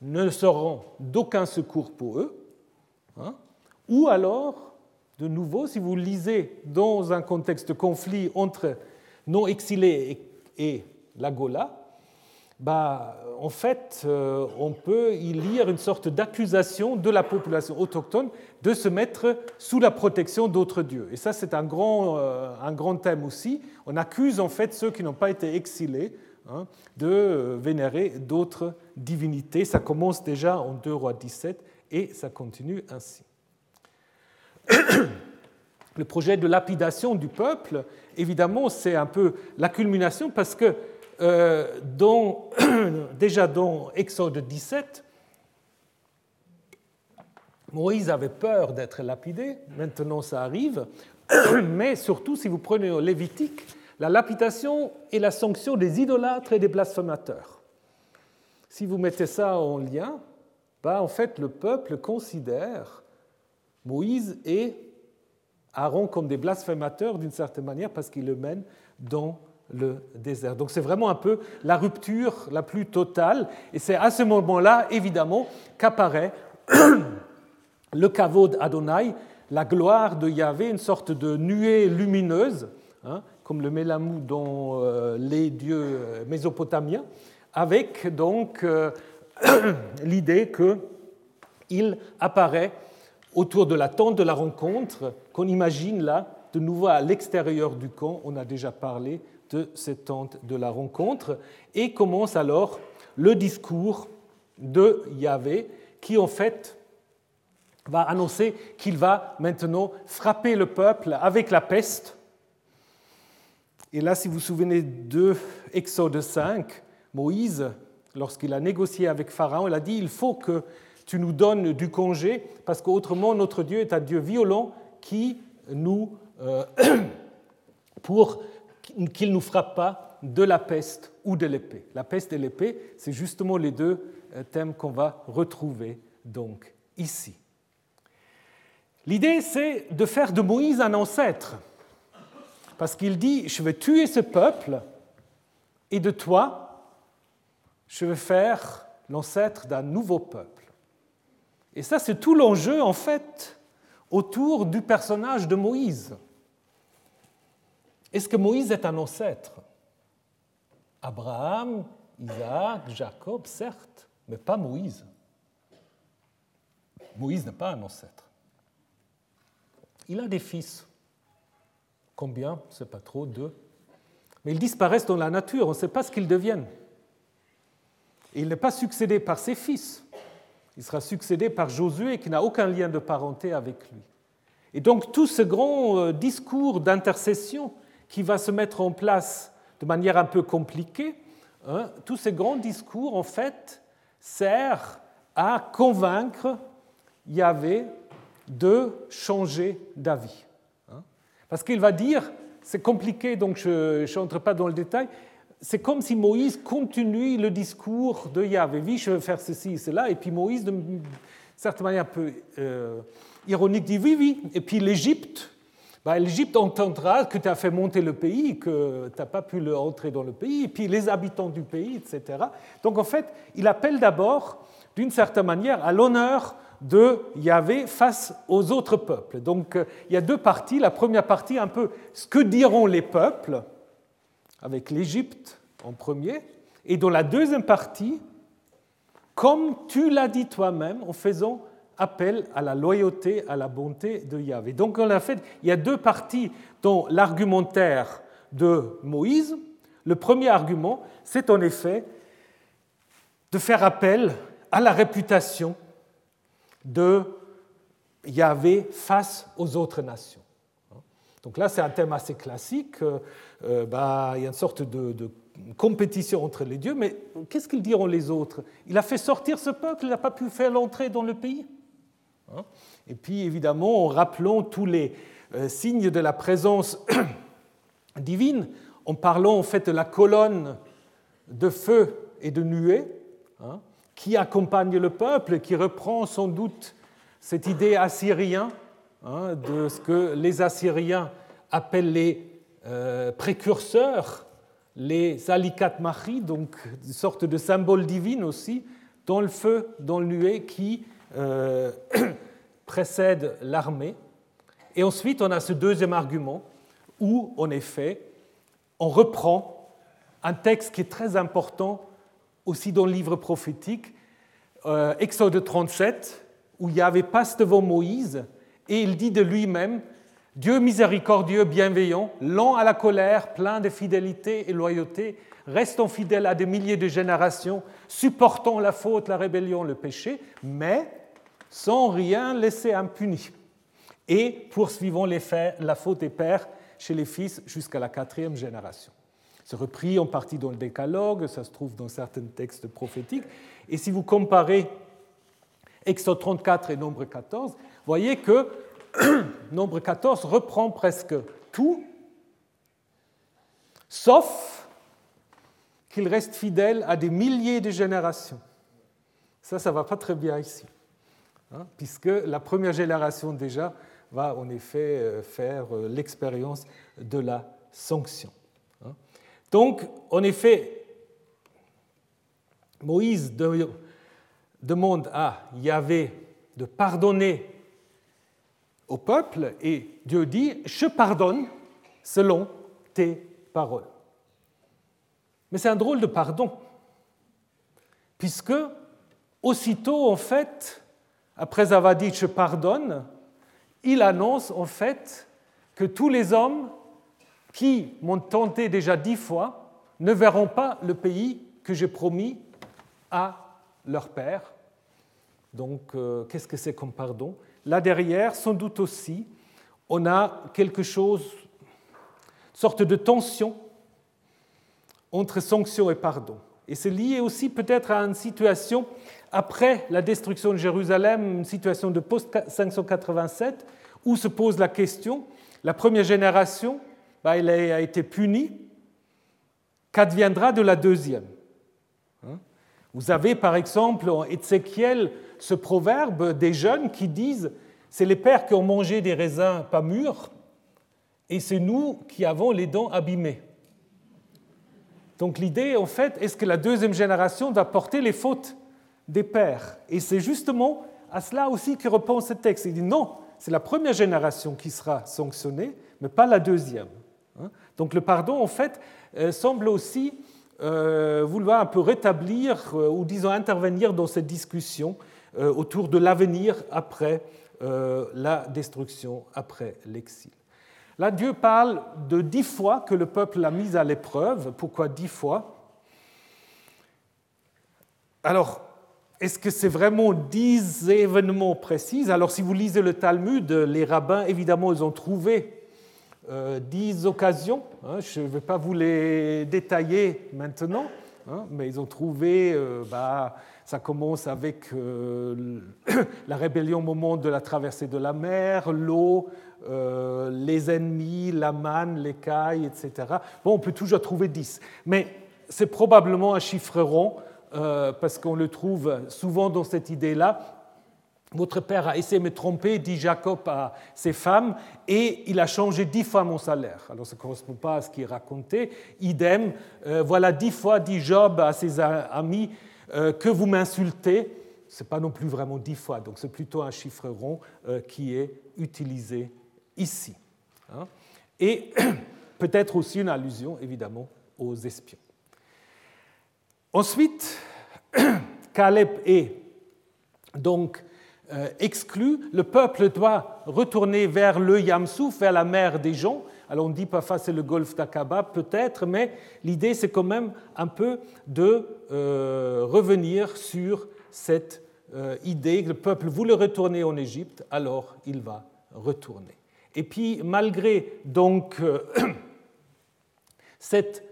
ne seront d'aucun secours pour eux. Hein. Ou alors, de nouveau, si vous lisez dans un contexte de conflit entre non-exilés et la Gola, bah, en fait, euh, on peut y lire une sorte d'accusation de la population autochtone de se mettre sous la protection d'autres dieux. Et ça, c'est un grand, euh, un grand thème aussi. On accuse en fait ceux qui n'ont pas été exilés hein, de euh, vénérer d'autres divinités. Ça commence déjà en 2 rois 17 et ça continue ainsi. Le projet de lapidation du peuple, évidemment, c'est un peu la culmination parce que euh, dont, déjà dans Exode 17, Moïse avait peur d'être lapidé, maintenant ça arrive, mais surtout si vous prenez Lévitique, la lapidation est la sanction des idolâtres et des blasphémateurs. Si vous mettez ça en lien, bah, en fait le peuple considère Moïse et Aaron comme des blasphémateurs d'une certaine manière parce qu'ils le mènent dans le désert. Donc c'est vraiment un peu la rupture la plus totale. Et c'est à ce moment-là, évidemment, qu'apparaît le kavod Adonai, la gloire de Yahvé, une sorte de nuée lumineuse, hein, comme le mélamou dans euh, les dieux mésopotamiens, avec donc euh, l'idée qu'il apparaît autour de la tente de la rencontre, qu'on imagine là, de nouveau à l'extérieur du camp, on a déjà parlé de cette tente de la rencontre, et commence alors le discours de Yahvé, qui en fait va annoncer qu'il va maintenant frapper le peuple avec la peste. Et là, si vous vous souvenez de Exode 5, Moïse, lorsqu'il a négocié avec Pharaon, il a dit, il faut que tu nous donnes du congé, parce qu'autrement notre Dieu est un Dieu violent qui nous... Euh, pour qu'il ne nous frappe pas de la peste ou de l'épée. La peste et l'épée, c'est justement les deux euh, thèmes qu'on va retrouver donc ici. L'idée, c'est de faire de Moïse un ancêtre, parce qu'il dit, je vais tuer ce peuple, et de toi, je vais faire l'ancêtre d'un nouveau peuple. Et ça, c'est tout l'enjeu, en fait, autour du personnage de Moïse. Est-ce que Moïse est un ancêtre? Abraham, Isaac, Jacob, certes, mais pas Moïse. Moïse n'est pas un ancêtre. Il a des fils. Combien? Ce n'est pas trop, deux. Mais ils disparaissent dans la nature, on ne sait pas ce qu'ils deviennent. Il n'est pas succédé par ses fils. Il sera succédé par Josué qui n'a aucun lien de parenté avec lui. Et donc tout ce grand euh, discours d'intercession qui va se mettre en place de manière un peu compliquée, hein, tous ces grands discours, en fait, servent à convaincre Yahvé de changer d'avis. Hein. Parce qu'il va dire, c'est compliqué, donc je n'entre pas dans le détail, c'est comme si Moïse continue le discours de Yahvé. Oui, je vais faire ceci et cela, et puis Moïse, de certaine manière un peu euh, ironique, dit oui, oui, et puis l'Égypte, bah, L'Égypte entendra que tu as fait monter le pays, que tu n'as pas pu entrer dans le pays, et puis les habitants du pays, etc. Donc en fait, il appelle d'abord, d'une certaine manière, à l'honneur de Yahvé face aux autres peuples. Donc euh, il y a deux parties. La première partie, un peu ce que diront les peuples, avec l'Égypte en premier, et dans la deuxième partie, comme tu l'as dit toi-même, en faisant appel à la loyauté, à la bonté de Yahvé. Donc en fait, il y a deux parties dans l'argumentaire de Moïse. Le premier argument, c'est en effet de faire appel à la réputation de Yahvé face aux autres nations. Donc là, c'est un thème assez classique. Euh, bah, il y a une sorte de, compétition entre les dieux, mais qu'est-ce qu'ils diront les autres? Il a fait sortir ce peuple, il n'a pas pu faire l'entrée dans le pays. Hein? Et puis évidemment, en rappelant tous les euh, signes de la présence divine, en parlant en fait de la colonne de feu et de nuée hein, qui accompagne le peuple, qui reprend sans doute cette idée assyrienne hein, de ce que les Assyriens appellent les euh, précurseurs, les alicat machi, donc une sorte de symbole divin aussi, dans le feu, dans le nuée qui euh, précède l'armée. Et ensuite, on a ce deuxième argument où, en effet, on reprend un texte qui est très important aussi dans le livre prophétique, euh, Exode 37, où Yahvé passe devant Moïse et il dit de lui-même Dieu miséricordieux, bienveillant, lent à la colère, plein de fidélité et loyauté, restant fidèle à des milliers de générations, supportant la faute, la rébellion, le péché, mais sans rien laisser impuni, et poursuivant la faute des pères chez les fils jusqu'à la quatrième génération. C'est repris en partie dans le décalogue, ça se trouve dans certains textes prophétiques, et si vous comparez Exode 34 et Nombre 14, voyez que Nombre 14 reprend presque tout, sauf qu'il reste fidèle à des milliers de générations. Ça, ça ne va pas très bien ici, hein, puisque la première génération déjà va en effet euh, faire euh, l'expérience de la sanction. Donc, en effet, Moïse demande à Yahvé de pardonner au peuple et Dieu dit, je pardonne selon tes paroles. Mais c'est un drôle de pardon, puisque aussitôt, en fait, après avoir dit je pardonne, il annonce en fait que tous les hommes qui m'ont tenté déjà dix fois ne verront pas le pays que j'ai promis à leur père. Donc, euh, qu'est-ce que c'est comme pardon? Là derrière, sans doute aussi, on a quelque chose, sorte de tension entre sanction et pardon. Et c'est lié aussi peut-être à une situation après la destruction de Jérusalem, une situation de post-587, où se pose la question, la première génération, bah, elle a été punie, qu'adviendra de la deuxième hein? Vous avez par exemple en Ézéchiel ce proverbe des jeunes qui disent c'est les pères qui ont mangé des raisins pas mûrs et c'est nous qui avons les dents abîmées. Donc l'idée, en fait, est-ce que la deuxième génération va porter les fautes des pères? Et c'est justement à cela aussi que répond ce texte. Il dit non, c'est la première génération qui sera sanctionnée, mais pas la deuxième. Hein. Donc le pardon, en fait, euh, semble aussi euh, vouloir un peu rétablir euh, ou disons intervenir dans cette discussion autour de l'avenir après la destruction, après l'exil. Là, Dieu parle de dix fois que le peuple l'a mis à l'épreuve. Pourquoi dix fois? Alors, est-ce que c'est vraiment dix événements précis? Alors, si vous lisez le Talmud, les rabbins, évidemment, ils ont trouvé dix occasions. Hein, je ne vais pas vous les détailler maintenant, hein, mais ils ont trouvé, euh, bah, ça commence avec euh, la rébellion au moment de la traversée de la mer, l'eau, euh, les ennemis, la manne, l'écaille, etc. Bon, on peut toujours trouver 10, mais c'est probablement un chiffre rond, euh, parce qu'on le trouve souvent dans cette idée-là. Votre père a essayé de me tromper, dit Jacob à ses femmes, et il a changé dix fois mon salaire. Alors ça ne correspond pas à ce qui est raconté. Idem, euh, voilà dix fois, dit Job à ses amis, que vous m'insultez. Ce n'est pas non plus vraiment dix fois, donc c'est plutôt un chiffre rond qui est utilisé ici. Hein. Et peut-être aussi une allusion, évidemment, aux espions. Ensuite, Caleb est donc euh, exclu. Le peuple doit retourner vers le Yamsouf, vers la mer des gens. Alors on dit parfois c'est le golfe d'Aqaba, peut-être, mais l'idée c'est quand même un peu de euh, revenir sur cette euh, idée que le peuple voulait retourner en Égypte, alors il va retourner. Et puis, malgré donc euh, cette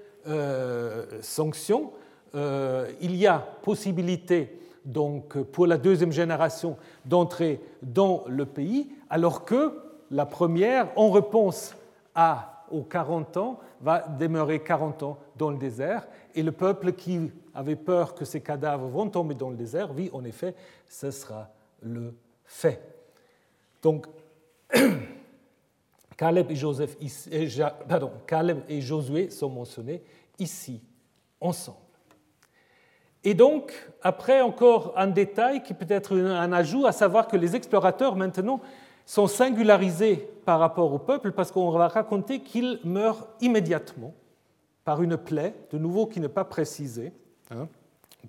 sanction, il y a possibilité donc pour la deuxième génération d'entrer dans le pays, alors que la première, en réponse à, aux 40 ans, va demeurer 40 ans dans le désert. Et le peuple qui avait peur que ces cadavres vont tomber dans le désert, oui, en effet, ce sera le fait. Donc, Caleb et, Joseph, pardon, Caleb et Josué sont mentionnés ici, ensemble. Et donc, après, encore un détail qui peut être un ajout, à savoir que les explorateurs, maintenant, sont singularisés par rapport au peuple parce qu'on va raconter qu'ils meurent immédiatement par une plaie, de nouveau qui n'est pas précisée, hein,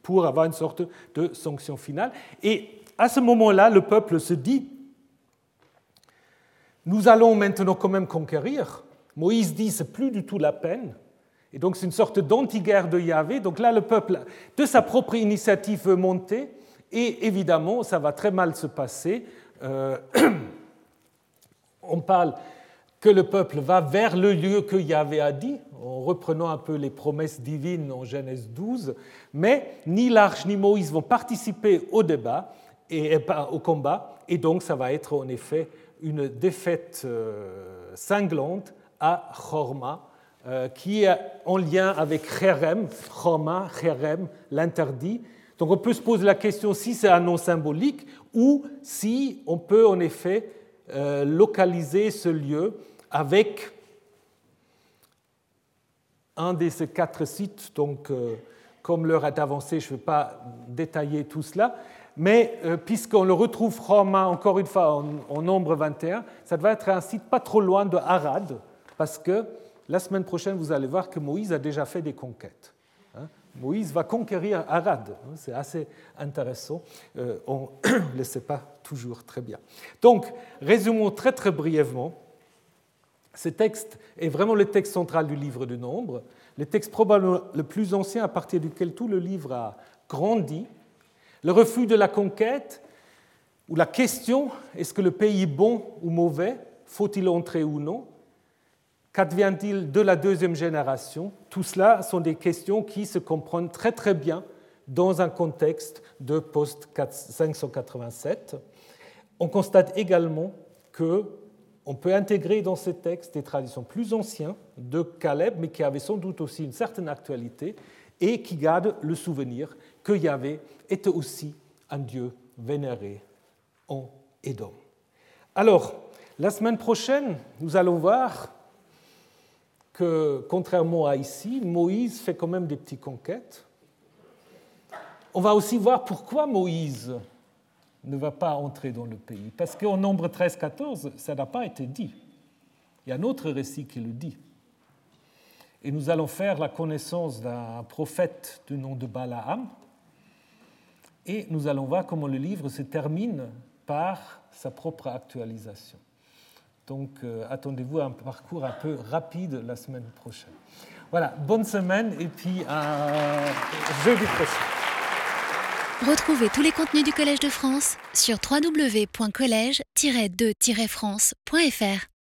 pour avoir une sorte de sanction finale. Et à ce moment-là, le peuple se dit, nous allons maintenant quand même conquérir. Moïse dit, c'est plus du tout la peine. Et donc c'est une sorte d'anti-guerre de Yahvé. Donc là, le peuple, de sa propre initiative, veut monter. Et évidemment, ça va très mal se passer. Euh, on parle que le peuple va vers le lieu que Yahvé a dit, en reprenant un peu les promesses divines en Genèse 12, mais ni l'Arche ni Moïse vont participer au débat et au combat, et donc ça va être en effet une défaite euh, cinglante à Chorma, euh, qui est en lien avec Cherem, Chorma, Cherem, l'interdit. Donc on peut se poser la question si c'est un nom symbolique ou si on peut en effet euh, localiser ce lieu avec un de ces quatre sites. Donc, euh, comme l'heure est avancée, je ne vais pas détailler tout cela. Mais euh, puisqu'on le retrouve Roma, encore une fois, en, nombre 21, ça va être un site pas trop loin de Arad, parce que la semaine prochaine, vous allez voir que Moïse a déjà fait des conquêtes. Hein. Moïse va conquérir Arad. Hein, c'est assez intéressant. on ne le sait pas toujours très bien. Donc, résumons très très brièvement. Ce texte est vraiment le texte central du livre du Nombre, le texte probablement le plus ancien à partir duquel tout le livre a grandi. Le refus de la conquête, ou la question est-ce que le pays est bon ou mauvais, faut-il entrer ou non? Qu'advient-il de la deuxième génération? Tout cela sont des questions qui se comprennent très très bien dans un contexte de post-587. On constate également qu'on peut intégrer dans ces textes des traditions plus anciennes de Caleb, mais qui avaient sans doute aussi une certaine actualité et qui gardent le souvenir que Yahvé était aussi un Dieu vénéré en Édom. Alors, la semaine prochaine, nous allons voir que, contrairement à ici, Moïse fait quand même des petites conquêtes. On va aussi voir pourquoi Moïse ne va pas entrer dans le pays. Parce qu'au nombre 13-14, ça n'a pas été dit. Il y a un autre récit qui le dit. Et nous allons faire la connaissance d'un prophète du nom de Balaam. Et nous allons voir comment le livre se termine par sa propre actualisation. Donc euh, attendez-vous à un parcours un peu rapide la semaine prochaine. Voilà, bonne semaine et puis à jeudi prochain. Retrouvez tous les contenus du Collège de France sur www.colège-2-france.fr.